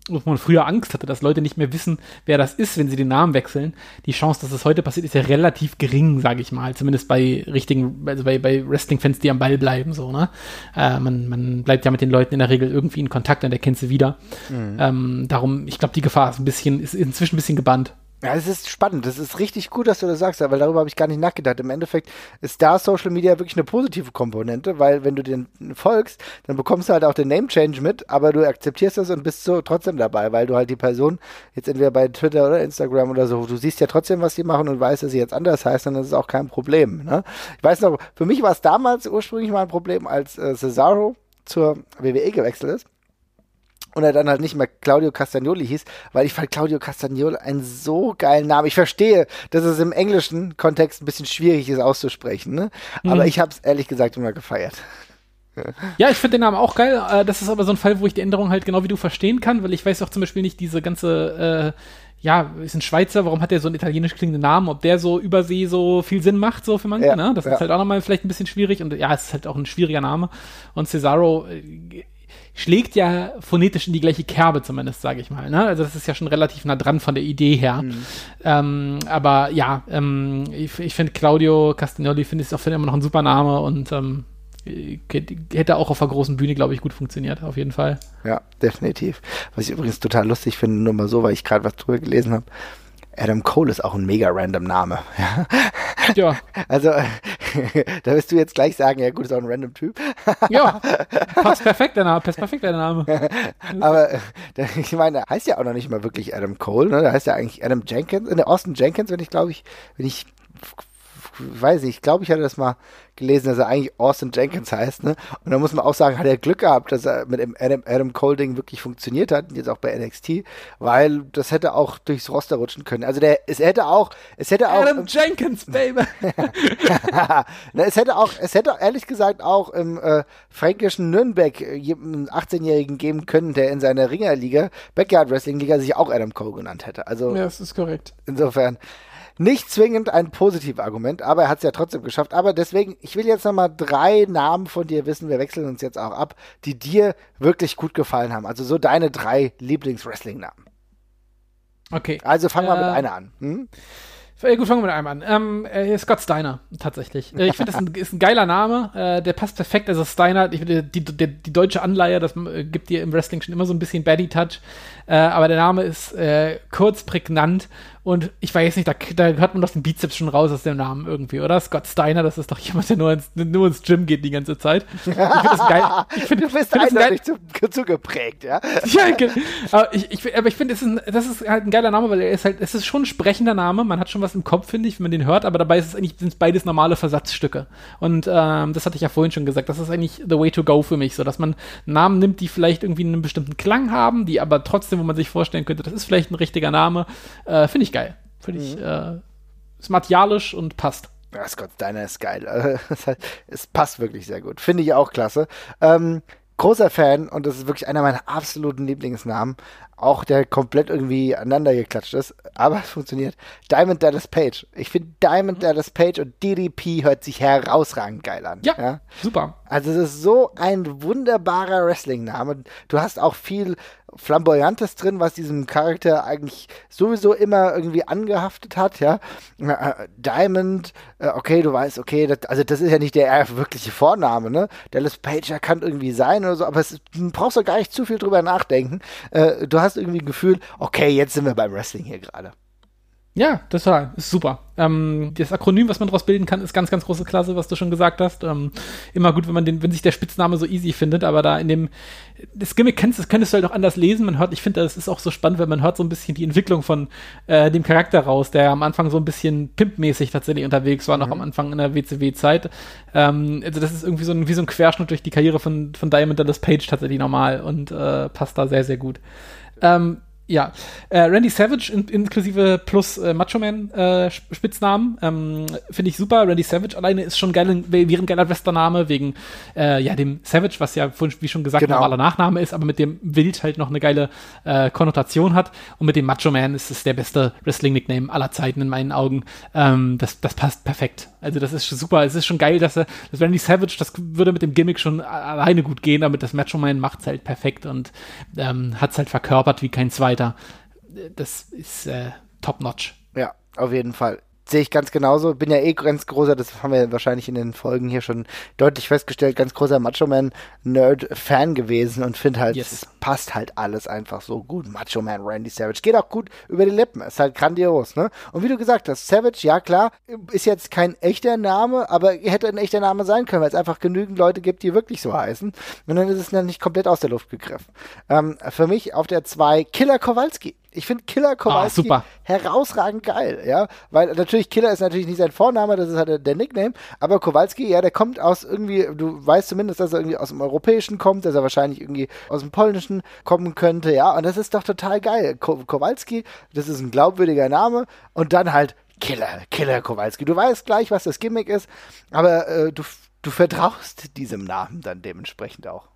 wo man früher Angst hatte, dass Leute nicht mehr wissen, wer das ist, wenn sie den Namen wechseln. Die Chance, dass das heute passiert, ist ja relativ gering, sage ich mal. Zumindest bei richtigen, also bei, bei Wrestling-Fans, die am Ball bleiben, so, ne? Äh, man, man bleibt ja mit den Leuten in der Regel irgendwie in Kontakt und der kennt sie wieder. Mhm. Ähm, darum, ich glaube, die Gefahr ist ein bisschen, ist inzwischen ein bisschen gebannt.
Ja, es ist spannend. Das ist richtig gut, dass du das sagst, weil darüber habe ich gar nicht nachgedacht. Im Endeffekt ist da Social Media wirklich eine positive Komponente, weil wenn du den folgst, dann bekommst du halt auch den Name Change mit, aber du akzeptierst das und bist so trotzdem dabei, weil du halt die Person jetzt entweder bei Twitter oder Instagram oder so, du siehst ja trotzdem, was die machen und weißt, dass sie jetzt anders heißt, dann ist es auch kein Problem. Ne? Ich weiß noch, für mich war es damals ursprünglich mal ein Problem, als äh, Cesaro zur WWE gewechselt ist und er dann halt nicht mehr Claudio Castagnoli hieß, weil ich fand Claudio Castagnoli einen so geilen Namen. Ich verstehe, dass es im englischen Kontext ein bisschen schwierig ist auszusprechen, ne? aber mhm. ich habe es ehrlich gesagt immer gefeiert. [laughs]
Ja, ich finde den Namen auch geil. Äh, das ist aber so ein Fall, wo ich die Änderung halt genau wie du verstehen kann, weil ich weiß auch zum Beispiel nicht diese ganze, äh, ja, ist ein Schweizer, warum hat der so einen italienisch klingenden Namen, ob der so übersee so viel Sinn macht, so für manche, ja, ne? Das ja. ist halt auch nochmal vielleicht ein bisschen schwierig und ja, es ist halt auch ein schwieriger Name. Und Cesaro äh, schlägt ja phonetisch in die gleiche Kerbe zumindest, sage ich mal. Ne? Also das ist ja schon relativ nah dran von der Idee her. Mhm. Ähm, aber ja, ähm, ich, ich finde Claudio Castagnoli finde ich auch find immer noch ein super Name und ähm, hätte auch auf der großen Bühne, glaube ich, gut funktioniert, auf jeden Fall.
Ja, definitiv. Was ich übrigens total lustig finde, nur mal so, weil ich gerade was drüber gelesen habe. Adam Cole ist auch ein mega random Name. [laughs] Ja. Also, [laughs] da wirst du jetzt gleich sagen, ja gut, ist auch ein random Typ.
ja, [laughs] passt perfekt der Name, passt perfekt der Name.
Aber [laughs] ich meine, der heißt ja auch noch nicht mal wirklich Adam Cole, ne? Der heißt ja eigentlich Adam Jenkins, in der Austin Jenkins, wenn ich glaube ich, wenn ich weiß nicht, ich glaube, ich hatte das mal gelesen, dass er eigentlich Austin Jenkins heißt, ne? Und da muss man auch sagen, hat er Glück gehabt, dass er mit dem Adam, Adam Cole Ding wirklich funktioniert hat, jetzt auch bei NXT, weil das hätte auch durchs Roster rutschen können. Also der, es hätte auch, es hätte auch.
Adam Jenkins, Baby!
ne, [laughs] es hätte auch, es hätte ehrlich gesagt auch im äh, fränkischen Nürnberg äh, einen 18-Jährigen geben können, der in seiner Ringerliga, Backyard Wrestling Liga, sich auch Adam Cole genannt hätte. Also.
Ja, das ist korrekt.
Insofern nicht zwingend ein Argument, aber er hat es ja trotzdem geschafft. Aber deswegen, ich will jetzt nochmal drei Namen von dir wissen, wir wechseln uns jetzt auch ab, die dir wirklich gut gefallen haben. Also so deine drei Lieblings-Wrestling-Namen.
Okay.
Also fangen wir äh, mit einer an. Hm?
Äh, gut, fangen wir mit einem an. Ähm, äh, Scott Steiner, tatsächlich. Äh, ich finde, das ist ein, ist ein, geiler Name. Äh, der passt perfekt. Also Steiner, ich, die, die, die, deutsche Anleihe, das gibt dir im Wrestling schon immer so ein bisschen Baddy-Touch. Äh, aber der Name ist kurz, prägnant und ich weiß nicht, da, da hört man doch den Bizeps schon raus aus dem Namen irgendwie, oder? Scott Steiner, das ist doch jemand, der nur ins, nur ins Gym geht die ganze Zeit. Ich
finde das geil. [laughs] Ich find, du bist find eindeutig zu, zu geprägt, ja? [laughs]
ja, aber ich, ich, aber ich finde, das, ist halt ein geiler Name, weil er ist halt, es ist schon ein sprechender Name. Man hat schon was im Kopf, finde ich, wenn man den hört, aber dabei ist es eigentlich, sind es beides normale Versatzstücke. Und ähm, das hatte ich ja vorhin schon gesagt. Das ist eigentlich the way to go für mich, so dass man Namen nimmt, die vielleicht irgendwie einen bestimmten Klang haben, die aber trotzdem, wo man sich vorstellen könnte, das ist vielleicht ein richtiger Name. Äh, finde ich geil. Finde ich, mhm. äh, ist martialisch und passt.
Ja, Scott Steiner ist geil. [laughs] es passt wirklich sehr gut. Finde ich auch klasse. Ähm, großer Fan und das ist wirklich einer meiner absoluten Lieblingsnamen. Auch der komplett irgendwie aneinander geklatscht ist, aber [laughs] es funktioniert. Diamond Dallas Page. Ich finde Diamond mhm. Dallas Page und DDP hört sich herausragend geil an.
Ja, ja? super.
Also es ist so ein wunderbarer Wrestling-Name. Du hast auch viel Flamboyantes drin, was diesem Charakter eigentlich sowieso immer irgendwie angehaftet hat, ja. Äh, Diamond, äh, okay, du weißt, okay, das, also das ist ja nicht der wirkliche Vorname, ne? Dallas Page kann irgendwie sein oder so, aber es, du brauchst doch gar nicht zu viel drüber nachdenken. Äh, du hast irgendwie ein Gefühl, okay, jetzt sind wir beim Wrestling hier gerade.
Ja, das war ist super. Ähm, das Akronym, was man daraus bilden kann, ist ganz, ganz große Klasse, was du schon gesagt hast. Ähm, immer gut, wenn man den, wenn sich der Spitzname so easy findet, aber da in dem das Gimmick kennst, das könntest du halt auch anders lesen. Man hört, ich finde, das ist auch so spannend, wenn man hört so ein bisschen die Entwicklung von äh, dem Charakter raus, der am Anfang so ein bisschen pimpmäßig tatsächlich unterwegs war, noch mhm. am Anfang in der WCW-Zeit. Ähm, also das ist irgendwie so ein, wie so ein Querschnitt durch die Karriere von, von Diamond Dallas Page tatsächlich normal und äh, passt da sehr, sehr gut. Ähm, ja, äh, Randy Savage in, inklusive plus äh, Macho Man äh, Spitznamen ähm, finde ich super. Randy Savage alleine ist schon geil, wäre ein geiler Westername wegen äh, ja dem Savage, was ja wie schon gesagt genau. normaler Nachname ist, aber mit dem Wild halt noch eine geile äh, Konnotation hat. Und mit dem Macho Man ist es der beste Wrestling Nickname aller Zeiten in meinen Augen. Ähm, das das passt perfekt. Also das ist schon super. Es ist schon geil, dass er, dass Randy Savage, das würde mit dem Gimmick schon alleine gut gehen, damit das Macho Man macht's halt perfekt und ähm, hat's halt verkörpert wie kein zweiter. Das ist äh, top notch.
Ja, auf jeden Fall. Sehe ich ganz genauso. Bin ja eh ganz großer, das haben wir wahrscheinlich in den Folgen hier schon deutlich festgestellt, ganz großer Macho Man Nerd Fan gewesen und finde halt, yes. es passt halt alles einfach so gut. Macho Man Randy Savage geht auch gut über die Lippen. Ist halt grandios, ne? Und wie du gesagt hast, Savage, ja klar, ist jetzt kein echter Name, aber hätte ein echter Name sein können, weil es einfach genügend Leute gibt, die wirklich so heißen. Und dann ist es dann nicht komplett aus der Luft gegriffen. Ähm, für mich auf der 2 Killer Kowalski ich finde Killer Kowalski
ah,
herausragend geil, ja, weil natürlich Killer ist natürlich nicht sein Vorname, das ist halt der Nickname, aber Kowalski, ja, der kommt aus irgendwie, du weißt zumindest, dass er irgendwie aus dem Europäischen kommt, dass er wahrscheinlich irgendwie aus dem Polnischen kommen könnte, ja, und das ist doch total geil. Ko Kowalski, das ist ein glaubwürdiger Name und dann halt Killer, Killer Kowalski. Du weißt gleich, was das Gimmick ist, aber äh, du, du vertraust diesem Namen dann dementsprechend auch.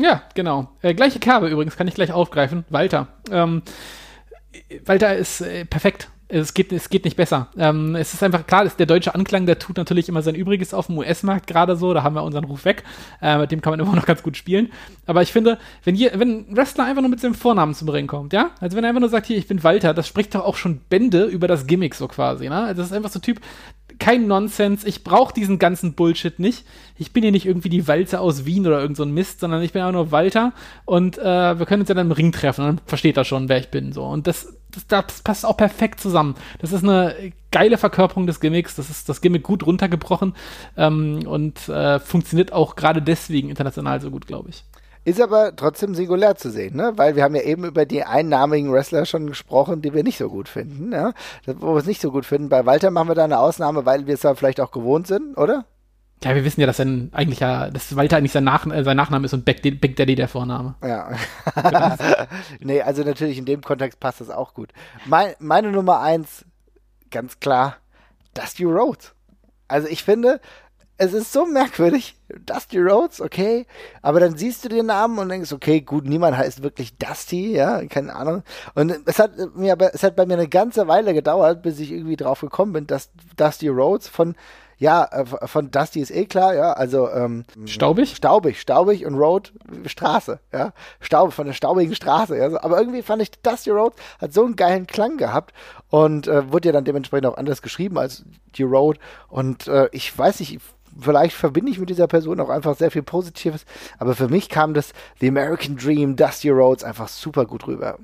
Ja, genau. Äh, gleiche Kerbe übrigens, kann ich gleich aufgreifen. Walter. Ähm, Walter ist äh, perfekt. Es geht, es geht nicht besser. Ähm, es ist einfach klar, der deutsche Anklang, der tut natürlich immer sein Übriges auf dem US-Markt gerade so. Da haben wir unseren Ruf weg. Äh, mit dem kann man [laughs] immer noch ganz gut spielen. Aber ich finde, wenn, hier, wenn ein Wrestler einfach nur mit seinem Vornamen zum Ring kommt, ja, also wenn er einfach nur sagt, hier, ich bin Walter, das spricht doch auch schon Bände über das Gimmick so quasi. Ne? Also das ist einfach so ein Typ, kein Nonsens. Ich brauche diesen ganzen Bullshit nicht. Ich bin hier nicht irgendwie die Walze aus Wien oder irgend so ein Mist, sondern ich bin einfach nur Walter und äh, wir können uns ja dann im Ring treffen dann versteht er schon, wer ich bin. So. Und das, das, das passt auch perfekt zusammen. Das ist eine geile Verkörperung des Gimmicks. Das ist das Gimmick gut runtergebrochen ähm, und äh, funktioniert auch gerade deswegen international so gut, glaube ich.
Ist aber trotzdem singulär zu sehen, ne? Weil wir haben ja eben über die einnamigen Wrestler schon gesprochen, die wir nicht so gut finden, ja? Wo wir es nicht so gut finden. Bei Walter machen wir da eine Ausnahme, weil wir es ja vielleicht auch gewohnt sind, oder?
Ja, wir wissen ja, dass er eigentlich ja, dass Walter eigentlich sein, Nach äh, sein Nachname ist und Big, Big Daddy der Vorname.
Ja. [laughs] nee, also natürlich in dem Kontext passt das auch gut. Mein, meine Nummer eins, ganz klar, Dusty Rhodes. Also ich finde, es ist so merkwürdig. Dusty Rhodes, okay. Aber dann siehst du den Namen und denkst, okay, gut, niemand heißt wirklich Dusty, ja, keine Ahnung. Und es hat mir aber, es hat bei mir eine ganze Weile gedauert, bis ich irgendwie drauf gekommen bin, dass Dusty Rhodes von ja, äh, von Dusty ist eh klar, ja, also ähm,
staubig,
staubig, staubig und Road Straße, ja, Staub von der staubigen Straße, ja, aber irgendwie fand ich Dusty Road hat so einen geilen Klang gehabt und äh, wurde ja dann dementsprechend auch anders geschrieben als die Road und äh, ich weiß nicht, vielleicht verbinde ich mit dieser Person auch einfach sehr viel Positives, aber für mich kam das The American Dream, Dusty Rhodes einfach super gut rüber.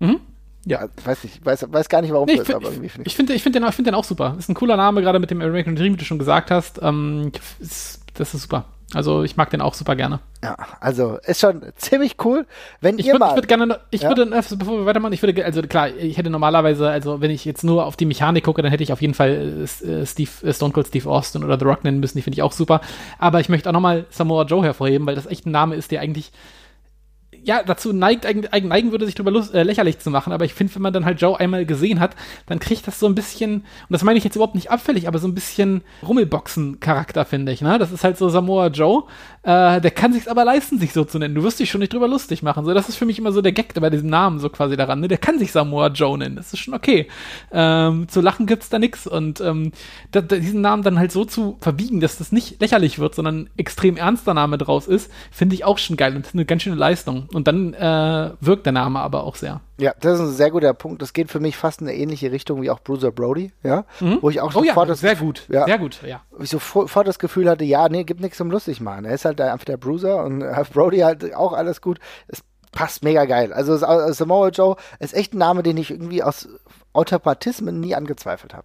Mhm. Ja, weiß nicht, weiß, weiß gar nicht, warum
nee, das, aber irgendwie finde ich. Ich finde ich find den, find den auch super. Ist ein cooler Name, gerade mit dem American Dream, wie du schon gesagt hast. Ähm, ist, das ist super. Also ich mag den auch super gerne.
Ja, also ist schon ziemlich cool. Wenn
ich
ihr würd,
mal, ich würde gerne, ich ja? würde, bevor wir weitermachen, ich würde, also klar, ich hätte normalerweise, also wenn ich jetzt nur auf die Mechanik gucke, dann hätte ich auf jeden Fall äh, Steve, äh, Stone Cold Steve Austin oder The Rock nennen müssen. Die finde ich auch super. Aber ich möchte auch nochmal Samoa Joe hervorheben, weil das echt ein Name ist, der eigentlich ja, dazu neigt, neigen würde, sich darüber lust, äh, lächerlich zu machen. Aber ich finde, wenn man dann halt Joe einmal gesehen hat, dann kriegt das so ein bisschen, und das meine ich jetzt überhaupt nicht abfällig, aber so ein bisschen Rummelboxen-Charakter, finde ich. Ne? Das ist halt so Samoa Joe. Äh, der kann sich's aber leisten, sich so zu nennen. Du wirst dich schon nicht drüber lustig machen. So, das ist für mich immer so der Gag bei diesem Namen so quasi daran. Ne? Der kann sich Samoa Joe nennen. Das ist schon okay. Ähm, zu lachen gibt's da nix. Und ähm, da, da, diesen Namen dann halt so zu verbiegen, dass das nicht lächerlich wird, sondern extrem ernster Name draus ist, finde ich auch schon geil und eine ganz schöne Leistung. Und dann äh, wirkt der Name aber auch sehr.
Ja, das ist ein sehr guter Punkt. Das geht für mich fast in eine ähnliche Richtung wie auch Bruiser Brody, ja. Mhm. Wo ich auch
oh, ja, das, sehr gut, ja, sehr gut, ja.
Ich sofort das Gefühl hatte, ja, nee, gibt nichts zum lustig machen. Er ist halt einfach der Bruiser und äh, [laughs] Brody halt auch alles gut. Es passt mega geil. Also Samoa Joe ist echt ein Name, den ich irgendwie aus Automatismen nie angezweifelt habe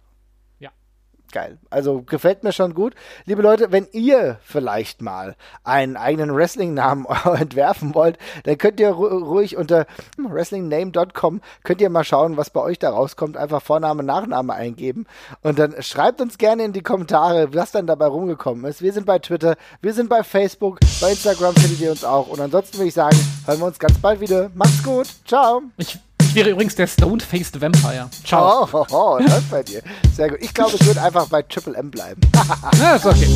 geil. Also gefällt mir schon gut. Liebe Leute, wenn ihr vielleicht mal einen eigenen Wrestling-Namen [laughs] entwerfen wollt, dann könnt ihr ruhig unter wrestlingname.com könnt ihr mal schauen, was bei euch da rauskommt. Einfach Vorname, Nachname eingeben und dann schreibt uns gerne in die Kommentare, was dann dabei rumgekommen ist. Wir sind bei Twitter, wir sind bei Facebook, bei Instagram findet ihr uns auch. Und ansonsten würde ich sagen, hören wir uns ganz bald wieder. Macht's gut. Ciao.
Ich ich wäre übrigens der Stone-Faced Vampire.
Ciao. Oh, oh, oh, das bei dir. Sehr gut. Ich glaube, ich würde einfach bei Triple M bleiben. [laughs]
ja, ist okay.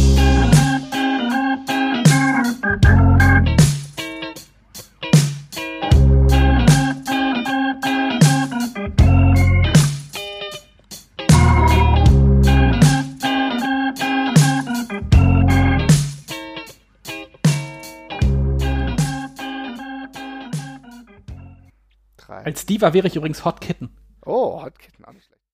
Als Diva wäre ich übrigens Hot Kitten.
Oh, Hot Kitten.